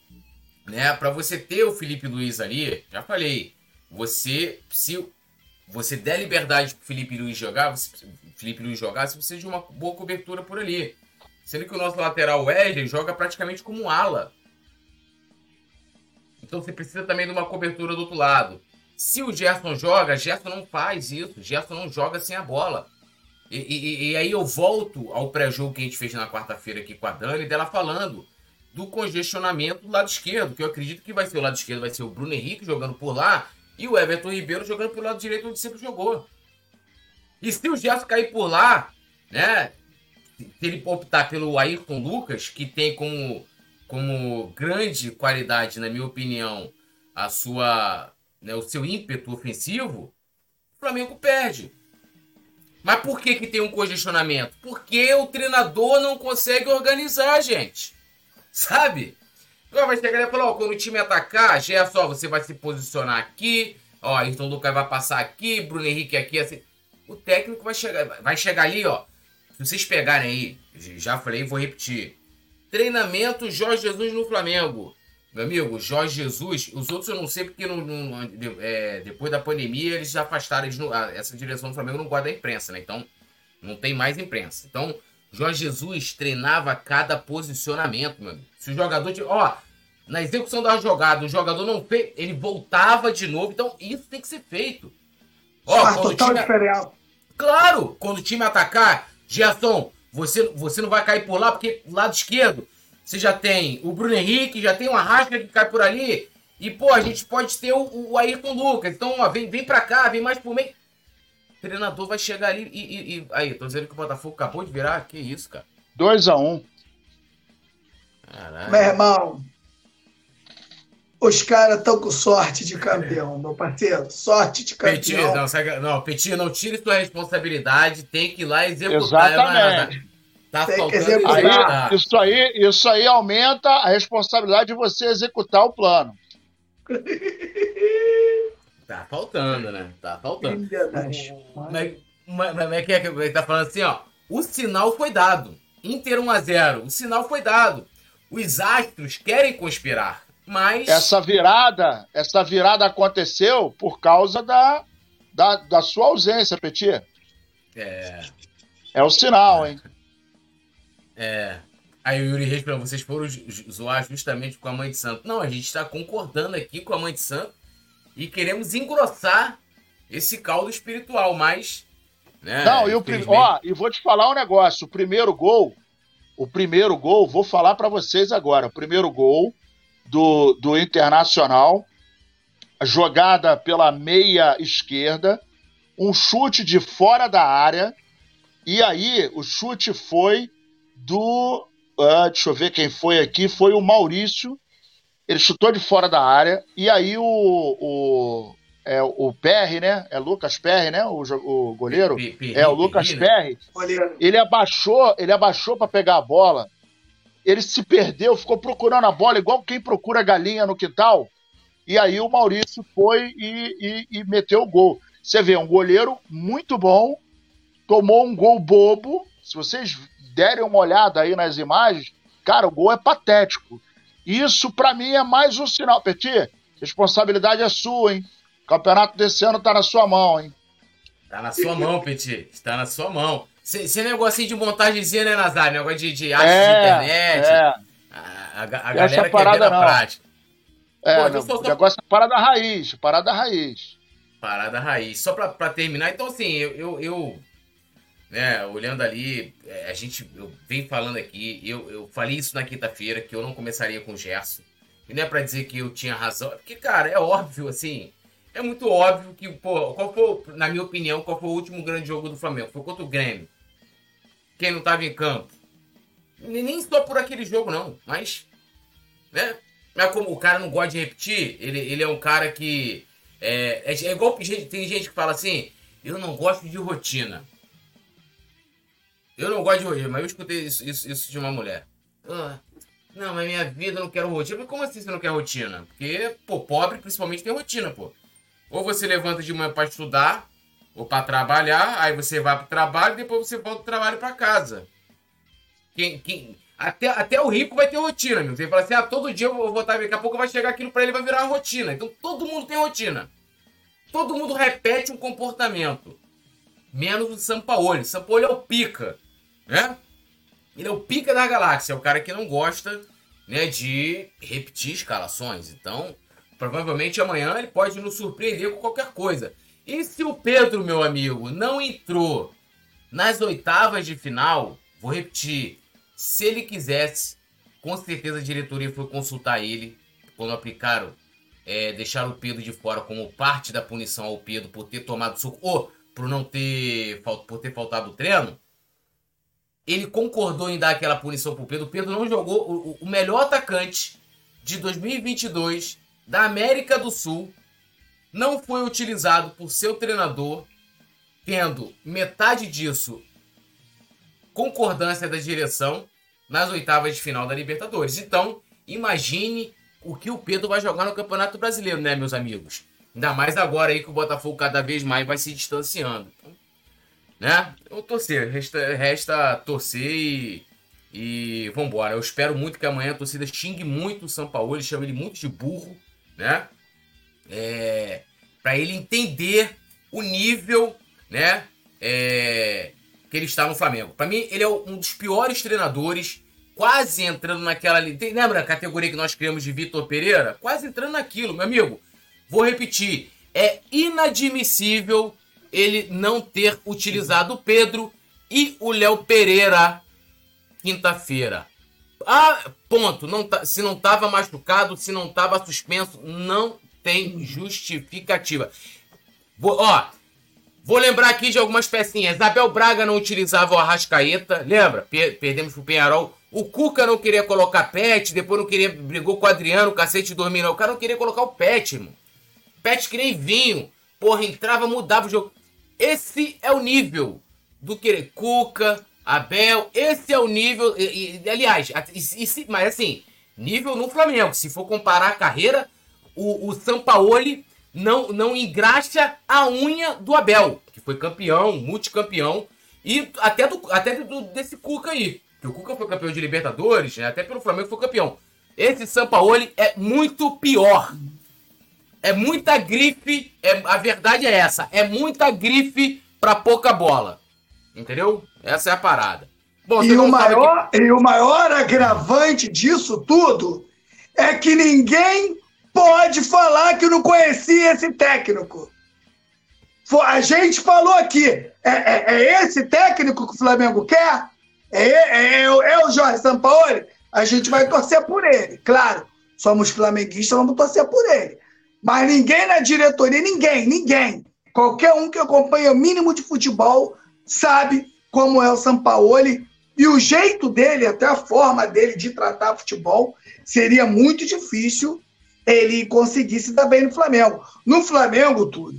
né? Para você ter o Felipe Luiz ali, já falei, você se você der liberdade pro Felipe Luiz jogar, você, Felipe Luiz jogar, você precisa de uma boa cobertura por ali. Sendo que o nosso lateral Wesley joga praticamente como ala. Então você precisa também de uma cobertura do outro lado. Se o Gerson joga, Gerson não faz isso. Gerson não joga sem a bola. E, e, e aí eu volto ao pré-jogo que a gente fez na quarta-feira aqui com a Dani, dela falando do congestionamento do lado esquerdo, que eu acredito que vai ser o lado esquerdo, vai ser o Bruno Henrique jogando por lá e o Everton Ribeiro jogando pelo lado direito onde sempre jogou. E se o Gerson cair por lá, né? Se ele optar pelo Ayrton Lucas, que tem como, como grande qualidade, na minha opinião, a sua, né, o seu ímpeto ofensivo, o Flamengo perde. Mas por que, que tem um congestionamento? Porque o treinador não consegue organizar, gente. Sabe? Vai chegar e falar, ó, quando o time atacar, já é só, você vai se posicionar aqui, ó, então o Lucas vai passar aqui, Bruno Henrique aqui, assim. O técnico vai chegar, vai chegar ali, ó. Se vocês pegarem aí, já falei, vou repetir. Treinamento Jorge Jesus no Flamengo. Meu amigo, Jorge Jesus, os outros eu não sei porque não, não é, depois da pandemia eles já afastaram, eles não, essa direção do Flamengo não guarda a imprensa, né? Então não tem mais imprensa. Então, Jorge Jesus treinava cada posicionamento, meu amigo. Se o jogador. Ó, na execução da jogada, o jogador não fez, ele voltava de novo. Então, isso tem que ser feito. Ó, Faz total time... Claro, quando o time atacar, Gerson, você, você não vai cair por lá, porque lado esquerdo você já tem o Bruno Henrique, já tem o Arrasca que cai por ali. E, pô, a gente pode ter o, o Ayrton Lucas. Então, ó, vem, vem pra cá, vem mais por meio. O treinador vai chegar ali e, e, e, Aí, tô dizendo que o Botafogo acabou de virar. Que isso, cara? 2x1. Um. Meu irmão, os caras estão com sorte de campeão, meu parceiro. Sorte de campeão. Petit, não, não, Petit, não tire sua responsabilidade. Tem que ir lá executar. Exatamente. Tá faltando aí, isso aí, isso aí aumenta a responsabilidade de você executar o plano. Tá faltando, né? Tá faltando. Mas, mas, mas é que ele tá falando assim, ó. O sinal foi dado. Inter 1 a 0 O sinal foi dado. Os astros querem conspirar, mas... Essa virada, essa virada aconteceu por causa da, da, da sua ausência, Petit. É... É o sinal, hein? É. Aí o Yuri Reis vocês foram zoar justamente com a mãe de santo. Não, a gente está concordando aqui com a mãe de santo e queremos engrossar esse caldo espiritual, mas. Né, Não, e o ó, e vou te falar um negócio: o primeiro gol, o primeiro gol, vou falar para vocês agora. O primeiro gol do, do Internacional, jogada pela meia esquerda, um chute de fora da área, e aí o chute foi do. Uh, deixa eu ver quem foi aqui. Foi o Maurício. Ele chutou de fora da área. E aí o. o é o Perry, né? É Lucas Perry, né? O, o goleiro. é o Lucas Perry. Ele abaixou, ele abaixou para pegar a bola. Ele se perdeu, ficou procurando a bola igual quem procura galinha no quintal. E aí o Maurício foi e, e, e meteu o gol. Você vê, um goleiro muito bom, tomou um gol bobo. Se vocês derem uma olhada aí nas imagens, cara, o gol é patético. Isso, para mim, é mais um sinal. Petit, responsabilidade é sua, hein? O campeonato desse ano tá na sua mão, hein? Tá na sua mão, Petit. Está na sua mão. Esse negocinho de montagemzinha, né, Nazário? Negócio de, de arte é, de internet. É. A, a, a galera quer ver na prática. É, Pô, não, só, o negócio é parada raiz, parada raiz. Parada raiz. Só pra, pra terminar, então assim, eu, eu, eu né, olhando ali, é, a gente eu vem falando aqui, eu, eu falei isso na quinta-feira, que eu não começaria com o Gerson. E não é pra dizer que eu tinha razão, é porque, cara, é óbvio, assim, é muito óbvio que, pô, qual foi, na minha opinião, qual foi o último grande jogo do Flamengo? Foi contra o Grêmio. Quem não tava em campo. Nem só por aquele jogo, não, mas, né, mas como o cara não gosta de repetir, ele, ele é um cara que, é, é, é igual, tem gente que fala assim, eu não gosto de rotina. Eu não gosto de rotina, mas eu escutei isso, isso, isso de uma mulher. Ah, não, mas minha vida eu não quero rotina. Mas como assim você não quer rotina? Porque, pô, pobre principalmente tem rotina, pô. Ou você levanta de manhã para estudar, ou para trabalhar, aí você vai pro trabalho depois você volta do trabalho para casa. Quem, quem, até, até o rico vai ter rotina, amigo. Você fala assim, ah, todo dia eu vou estar, daqui a pouco vai chegar aquilo para ele vai virar uma rotina. Então todo mundo tem rotina. Todo mundo repete um comportamento. Menos o Sampaoli. Sampaoli é o pica né? Ele é o pica da galáxia, é o cara que não gosta né, de repetir escalações. Então, provavelmente amanhã ele pode nos surpreender com qualquer coisa. E se o Pedro, meu amigo, não entrou nas oitavas de final, vou repetir, se ele quisesse, com certeza a diretoria foi consultar ele quando aplicaram, é, deixaram o Pedro de fora como parte da punição ao Pedro por ter tomado suco ou por não ter, por ter faltado o treino ele concordou em dar aquela punição pro Pedro. O Pedro não jogou o, o melhor atacante de 2022 da América do Sul não foi utilizado por seu treinador, tendo metade disso concordância da direção nas oitavas de final da Libertadores. Então, imagine o que o Pedro vai jogar no Campeonato Brasileiro, né, meus amigos? Ainda mais agora aí que o Botafogo cada vez mais vai se distanciando. Então, né? Eu torcer, resta, resta torcer e, e vambora. Eu espero muito que amanhã a torcida xingue muito o São Paulo, ele chame ele muito de burro, né? É, para ele entender o nível, né? É, que ele está no Flamengo. Para mim, ele é um dos piores treinadores, quase entrando naquela. Lembra a categoria que nós criamos de Vitor Pereira? Quase entrando naquilo, meu amigo. Vou repetir. É inadmissível ele não ter utilizado o Pedro e o Léo Pereira quinta-feira. Ah, ponto. Não tá, se não estava machucado, se não estava suspenso, não tem justificativa. Vou, ó, vou lembrar aqui de algumas pecinhas. Abel Braga não utilizava o Arrascaeta, lembra? Per perdemos pro Penharol. O Cuca não queria colocar Pet, depois não queria, brigou com o Adriano, o cacete dormindo. O cara não queria colocar o Pet, irmão. Pet que nem vinho. Porra, entrava, mudava o jogo. Esse é o nível do querer Cuca, Abel. Esse é o nível. E, e, aliás, e, e, mas assim, nível no Flamengo. Se for comparar a carreira, o, o Sampaoli não, não engraxa a unha do Abel, que foi campeão, multicampeão. E até, do, até do, desse Cuca aí. Que o Cuca foi campeão de Libertadores, né? até pelo Flamengo foi campeão. Esse Sampaoli é muito pior. É muita grife, é, a verdade é essa, é muita grife para pouca bola. Entendeu? Essa é a parada. Bom, e, o maior, que... e o maior agravante disso tudo é que ninguém pode falar que não conhecia esse técnico. A gente falou aqui, é, é, é esse técnico que o Flamengo quer? É, é, é, é o Jorge Sampaoli? A gente vai torcer por ele, claro. Somos flamenguistas, vamos torcer por ele. Mas ninguém na diretoria, ninguém, ninguém, qualquer um que acompanha o mínimo de futebol sabe como é o Sampaoli e o jeito dele, até a forma dele de tratar futebol, seria muito difícil ele conseguir se dar bem no Flamengo. No Flamengo, tudo.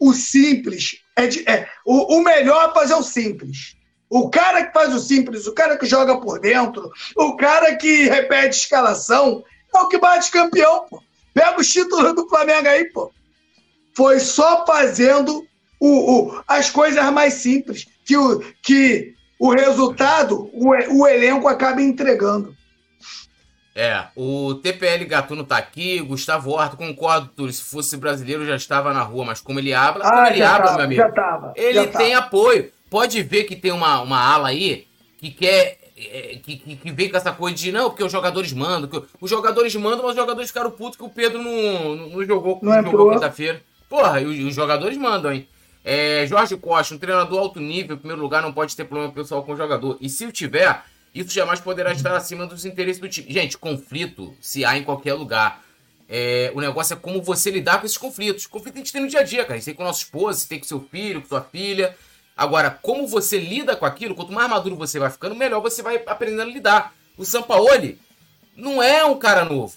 O simples é, de, é o, o melhor é fazer o simples. O cara que faz o simples, o cara que joga por dentro, o cara que repete escalação, é o que bate campeão, pô. Pega os títulos do Flamengo aí, pô. Foi só fazendo o, o, as coisas mais simples que o, que o resultado, o, o elenco acaba entregando. É, o TPL Gatuno tá aqui, Gustavo Horta, concordo, Túlio, se fosse brasileiro já estava na rua, mas como ele habla, ah, ele habla, tava, meu amigo, tava, ele tem tava. apoio. Pode ver que tem uma, uma ala aí que quer é, que, que, vem com essa coisa de não, porque os jogadores mandam. Que, os jogadores mandam, mas os jogadores ficaram putos que o Pedro não, não, não jogou, não, não jogou quinta-feira. Porra, e os, os, jogadores mandam, hein? É, Jorge Costa, um treinador alto nível, em primeiro lugar, não pode ter problema pessoal com o jogador. E se o tiver, isso jamais poderá estar acima dos interesses do time. Gente, conflito se há em qualquer lugar. É, o negócio é como você lidar com esses conflitos. Conflito a gente tem no dia a dia, cara. Isso tem com o nosso esposo, tem com seu filho, com sua filha. Agora, como você lida com aquilo, quanto mais maduro você vai ficando, melhor você vai aprendendo a lidar. O Sampaoli não é um cara novo.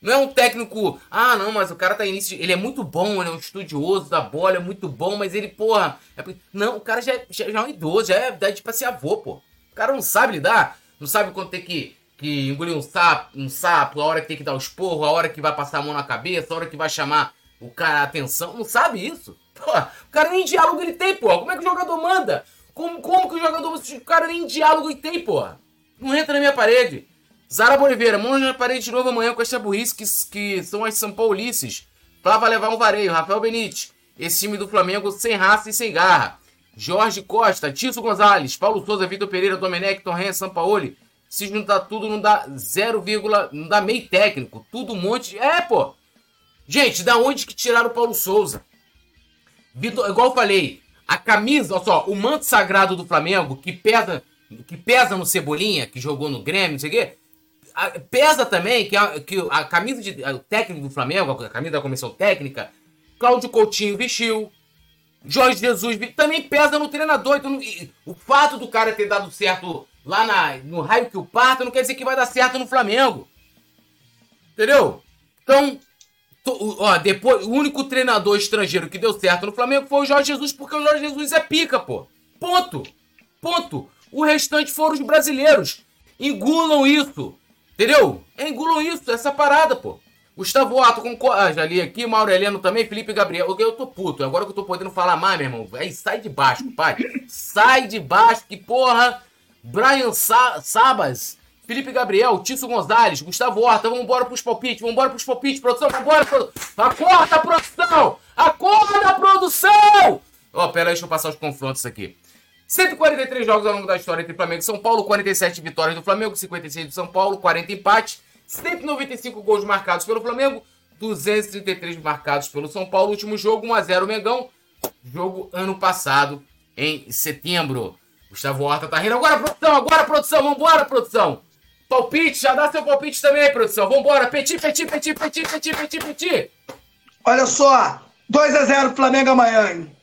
Não é um técnico, ah, não, mas o cara tá início. De... Ele é muito bom, ele é um estudioso da bola, é muito bom, mas ele, porra. É... Não, o cara já, é, já, já é um idoso, já é idade pra ser avô, pô. O cara não sabe lidar, não sabe quando tem que, que engolir um sapo, um sapo, a hora que tem que dar o esporro, a hora que vai passar a mão na cabeça, a hora que vai chamar o cara a atenção. Não sabe isso. Pô, o cara nem diálogo ele tem, pô. Como é que o jogador manda? Como, como que o jogador. O cara nem diálogo ele tem, pô. Não entra na minha parede. Zara Boliveira, monge na parede de novo amanhã com essa burrice que, que são as São Paulices. Flá vai levar um vareio. Rafael Benite. Esse time do Flamengo sem raça e sem garra. Jorge Costa, Tício Gonzalez, Paulo Souza, Vitor Pereira, Domenech, Torrenha, Sampaoli. Se juntar tudo, não dá 0, não dá meio técnico. Tudo um monte de... É, pô. Gente, da onde que tiraram o Paulo Souza? Vitor, igual eu falei, a camisa, olha só, o manto sagrado do Flamengo, que pesa, que pesa no Cebolinha, que jogou no Grêmio, não sei o quê, pesa também que a, que a camisa de a, o técnico do Flamengo, a camisa da comissão técnica, Cláudio Coutinho vestiu, Jorge Jesus também pesa no treinador. Então, o fato do cara ter dado certo lá na, no raio que o parta não quer dizer que vai dar certo no Flamengo. Entendeu? Então, Ó, depois, o único treinador estrangeiro que deu certo no Flamengo foi o Jorge Jesus, porque o Jorge Jesus é pica, pô. Ponto. Ponto. O restante foram os brasileiros. Engulam isso. Entendeu? Engulam isso, essa parada, pô. Gustavo Ato com ah, já li aqui, Mauro Heleno também, Felipe Gabriel. Eu tô puto. Agora que eu tô podendo falar mais, meu irmão. Aí sai de baixo, pai. sai de baixo, que porra. Brian Sa Sabas, Felipe Gabriel, Tício Gonzalez, Gustavo Horta, vambora pros palpites, vambora pros palpites, produção, vambora, produção. Acorda, produção! Acorda, produção! Ó, oh, pera aí, deixa eu passar os confrontos aqui. 143 jogos ao longo da história entre Flamengo e São Paulo, 47 vitórias do Flamengo, 56 do São Paulo, 40 empates, 195 gols marcados pelo Flamengo, 233 marcados pelo São Paulo. Último jogo, 1x0 Mengão. Jogo ano passado, em setembro. Gustavo Horta tá rindo. Agora, produção, agora, produção, vambora, produção. Palpite, já dá seu palpite também, produção. Vambora, petit, petit, petit, petit, petit, petit, petit. Olha só, 2x0 Flamengo amanhã, hein?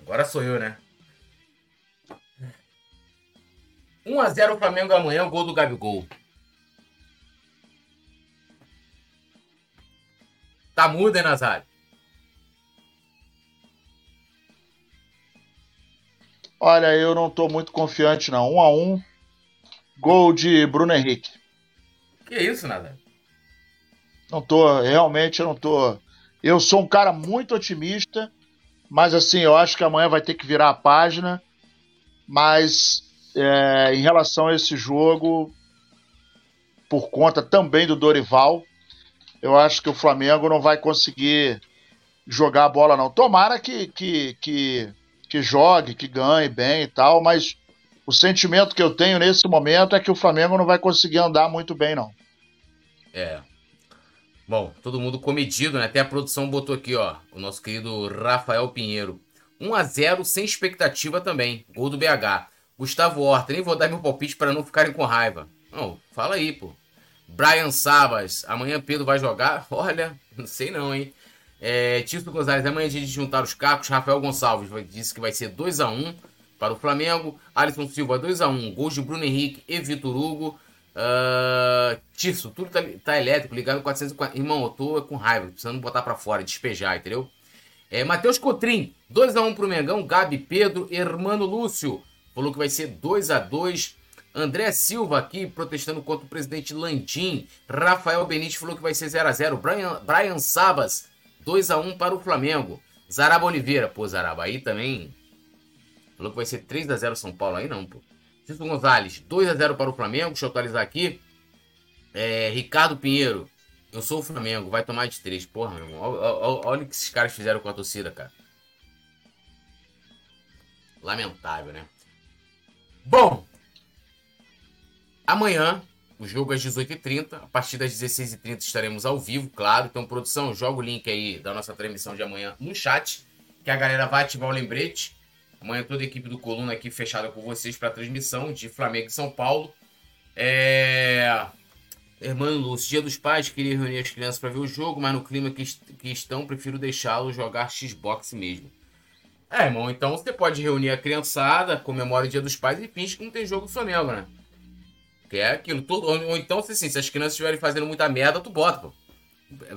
Agora sou eu, né? 1x0 Flamengo amanhã, gol do Gabigol. Tá mudo, hein, Nazário? Olha, eu não tô muito confiante, não. 1 a 1 Gol de Bruno Henrique. Que isso, Nazário? Não tô, realmente eu não tô. Eu sou um cara muito otimista, mas assim, eu acho que amanhã vai ter que virar a página. Mas é, em relação a esse jogo, por conta também do Dorival, eu acho que o Flamengo não vai conseguir jogar a bola, não. Tomara que, que, que, que jogue, que ganhe bem e tal, mas o sentimento que eu tenho nesse momento é que o Flamengo não vai conseguir andar muito bem, não. É. Bom, todo mundo comedido, né? Até a produção botou aqui, ó, o nosso querido Rafael Pinheiro. 1 a 0 sem expectativa também. Gol do BH. Gustavo Horta, nem vou dar meu palpite para não ficarem com raiva. Não, fala aí, pô. Brian Sabas, amanhã Pedro vai jogar? Olha, não sei não, hein? É, Tito Gonzalez, amanhã a gente juntar os cacos. Rafael Gonçalves disse que vai ser 2 a 1 para o Flamengo. Alisson Silva, 2 a 1 Gols de Bruno Henrique e Vitor Hugo. Uh, tudo tá, tá, elétrico, ligado no 440. Irmão, eu tô com raiva, precisando botar para fora, despejar, entendeu? É, Matheus Cotrim, 2x1 pro Mengão. Gabi Pedro, Hermano Lúcio, falou que vai ser 2 a 2 André Silva aqui protestando contra o presidente Landim. Rafael Benítez falou que vai ser 0 a 0 Brian, Brian Sabas, 2 a 1 para o Flamengo. Zaraba Oliveira, pô, Zaraba, aí também. Falou que vai ser 3 a 0 São Paulo, aí não, pô. Cícero Gonzalez, 2 a 0 para o Flamengo. Deixa eu atualizar aqui. É, Ricardo Pinheiro, eu sou o Flamengo, vai tomar de 3. Porra, meu irmão, olha, o que esses caras fizeram com a torcida, cara. Lamentável, né? Bom, Amanhã, o jogo é às 18h30. A partir das 16h30 estaremos ao vivo, claro. Então, produção, joga o link aí da nossa transmissão de amanhã no chat, que a galera vai ativar o lembrete. Amanhã toda a equipe do Coluna aqui fechada com vocês para a transmissão de Flamengo e São Paulo. É... Irmão Lúcio, dia dos pais, queria reunir as crianças para ver o jogo, mas no clima que, que estão, prefiro deixá-los jogar Xbox mesmo. É, irmão, então você pode reunir a criançada, comemora o dia dos pais e finge que não tem jogo do Flamengo, né? Que é aquilo. Tudo, ou, então, assim, se as crianças estiverem fazendo muita merda, tu bota, pô.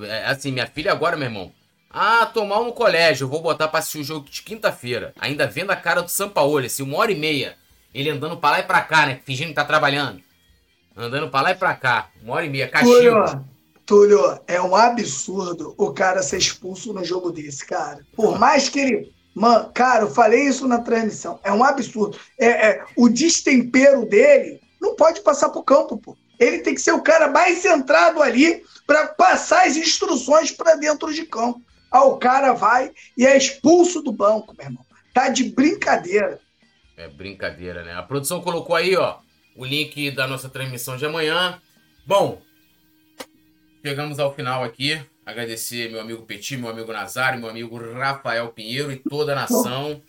É, é assim, minha filha agora, meu irmão. Ah, tomar no colégio, vou botar pra assistir o jogo de quinta-feira. Ainda vendo a cara do Sampaoli, assim, uma hora e meia. Ele andando pra lá e pra cá, né? Fingindo que tá trabalhando. Andando pra lá e pra cá. Uma hora e meia, castigo. Túlio, é um absurdo o cara ser expulso no jogo desse, cara. Por mais que ele. Mano, cara, eu falei isso na transmissão. É um absurdo. É, é o destempero dele não pode passar para o campo, pô. Ele tem que ser o cara mais centrado ali para passar as instruções para dentro de campo. Ah, o cara vai e é expulso do banco, meu irmão. Tá de brincadeira. É brincadeira, né? A produção colocou aí, ó, o link da nossa transmissão de amanhã. Bom, chegamos ao final aqui. Agradecer meu amigo Petit, meu amigo Nazário, meu amigo Rafael Pinheiro e toda a nação.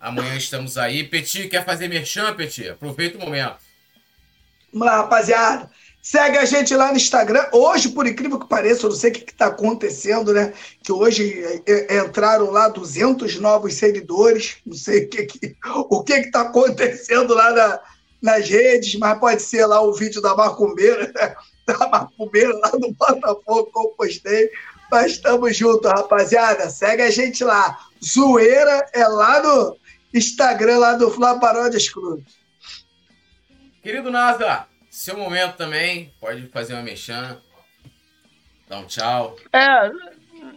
Amanhã estamos aí. Petit, quer fazer merchan, Petit? Aproveita o momento. Vamos lá, rapaziada. Segue a gente lá no Instagram. Hoje, por incrível que pareça, eu não sei o que está acontecendo, né? Que hoje é, é, entraram lá 200 novos seguidores. Não sei o que que, o que está acontecendo lá na, nas redes, mas pode ser lá o vídeo da Macumbeira. Né? tá macumbeiro lá do Botafogo, como postei. Mas estamos juntos, rapaziada. Segue a gente lá. Zoeira é lá no Instagram, lá do Flá Paródias Cruz. Querido Nasa, seu momento também. Pode fazer uma mexã. Dá um tchau. É,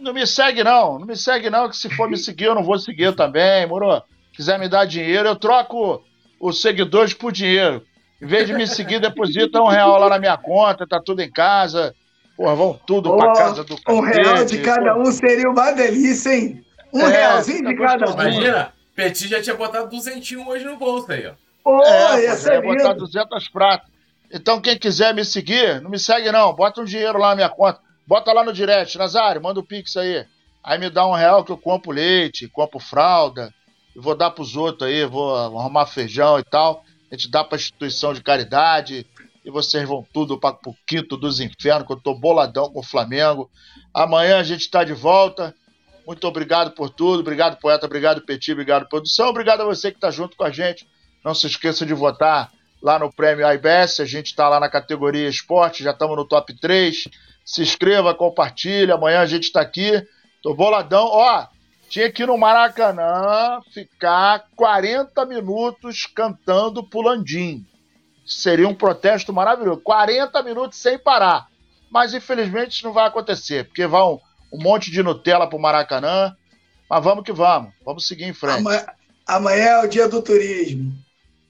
não me segue não. Não me segue não, que se for me seguir eu não vou seguir também, moro? Quiser me dar dinheiro, eu troco os seguidores por dinheiro. Em vez de me seguir, deposita um real lá na minha conta, tá tudo em casa. Porra, vão tudo oh, pra casa do Um real de cada um seria uma delícia, hein? Um é, realzinho tá de cada um. Imagina, Petit já tinha botado duzentinho hoje no bolso aí, ó. Oh, é, ia ser botar 200 pratas. Então, quem quiser me seguir, não me segue não. Bota um dinheiro lá na minha conta. Bota lá no direct, Nazário, manda o um pix aí. Aí me dá um real que eu compro leite, compro fralda, e vou dar pros outros aí, vou arrumar feijão e tal. A gente dá pra instituição de caridade, e vocês vão tudo para o quinto dos infernos, que eu tô boladão com o Flamengo. Amanhã a gente tá de volta. Muito obrigado por tudo. Obrigado, poeta. Obrigado, Petit. Obrigado, produção. Obrigado a você que está junto com a gente. Não se esqueça de votar lá no Prêmio IBS. A gente está lá na categoria esporte. Já estamos no top 3. Se inscreva, compartilhe. Amanhã a gente está aqui. Tô boladão. Ó, tinha que ir no Maracanã ficar 40 minutos cantando Pulandim. Seria um protesto maravilhoso. 40 minutos sem parar. Mas infelizmente isso não vai acontecer, porque vão um monte de Nutella pro Maracanã. Mas vamos que vamos. Vamos seguir em frente. Amanhã, amanhã é o dia do turismo.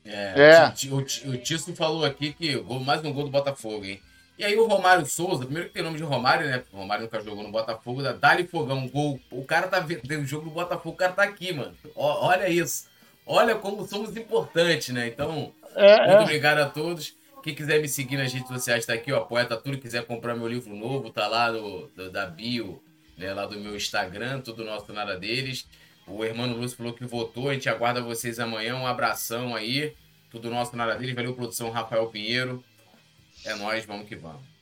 É, é. O, o, Tício falou aqui que mais um gol do Botafogo, hein? E aí o Romário Souza, primeiro que tem nome de Romário, né? O Romário nunca jogou no Botafogo, dá Dali Fogão, gol. O cara tá vendo o jogo do Botafogo, o cara tá aqui, mano. O, olha isso. Olha como somos importantes, né? Então, é, muito é. obrigado a todos. Quem quiser me seguir nas redes sociais tá aqui, ó. Poeta Tudo, quiser comprar meu livro novo, tá lá no, do, da bio, né? Lá do meu Instagram, tudo nosso nada deles. O Hermano Lúcio falou que votou, a gente aguarda vocês amanhã. Um abração aí. Tudo nosso nada deles. Valeu, produção Rafael Pinheiro. É nós, vamos que vamos.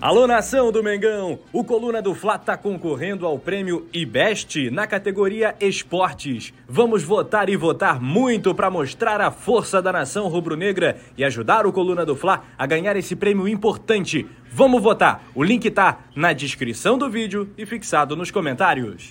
Alô nação do Mengão! O Coluna do Fla está concorrendo ao prêmio IBEST na categoria Esportes. Vamos votar e votar muito para mostrar a força da nação rubro-negra e ajudar o Coluna do Fla a ganhar esse prêmio importante. Vamos votar! O link tá na descrição do vídeo e fixado nos comentários.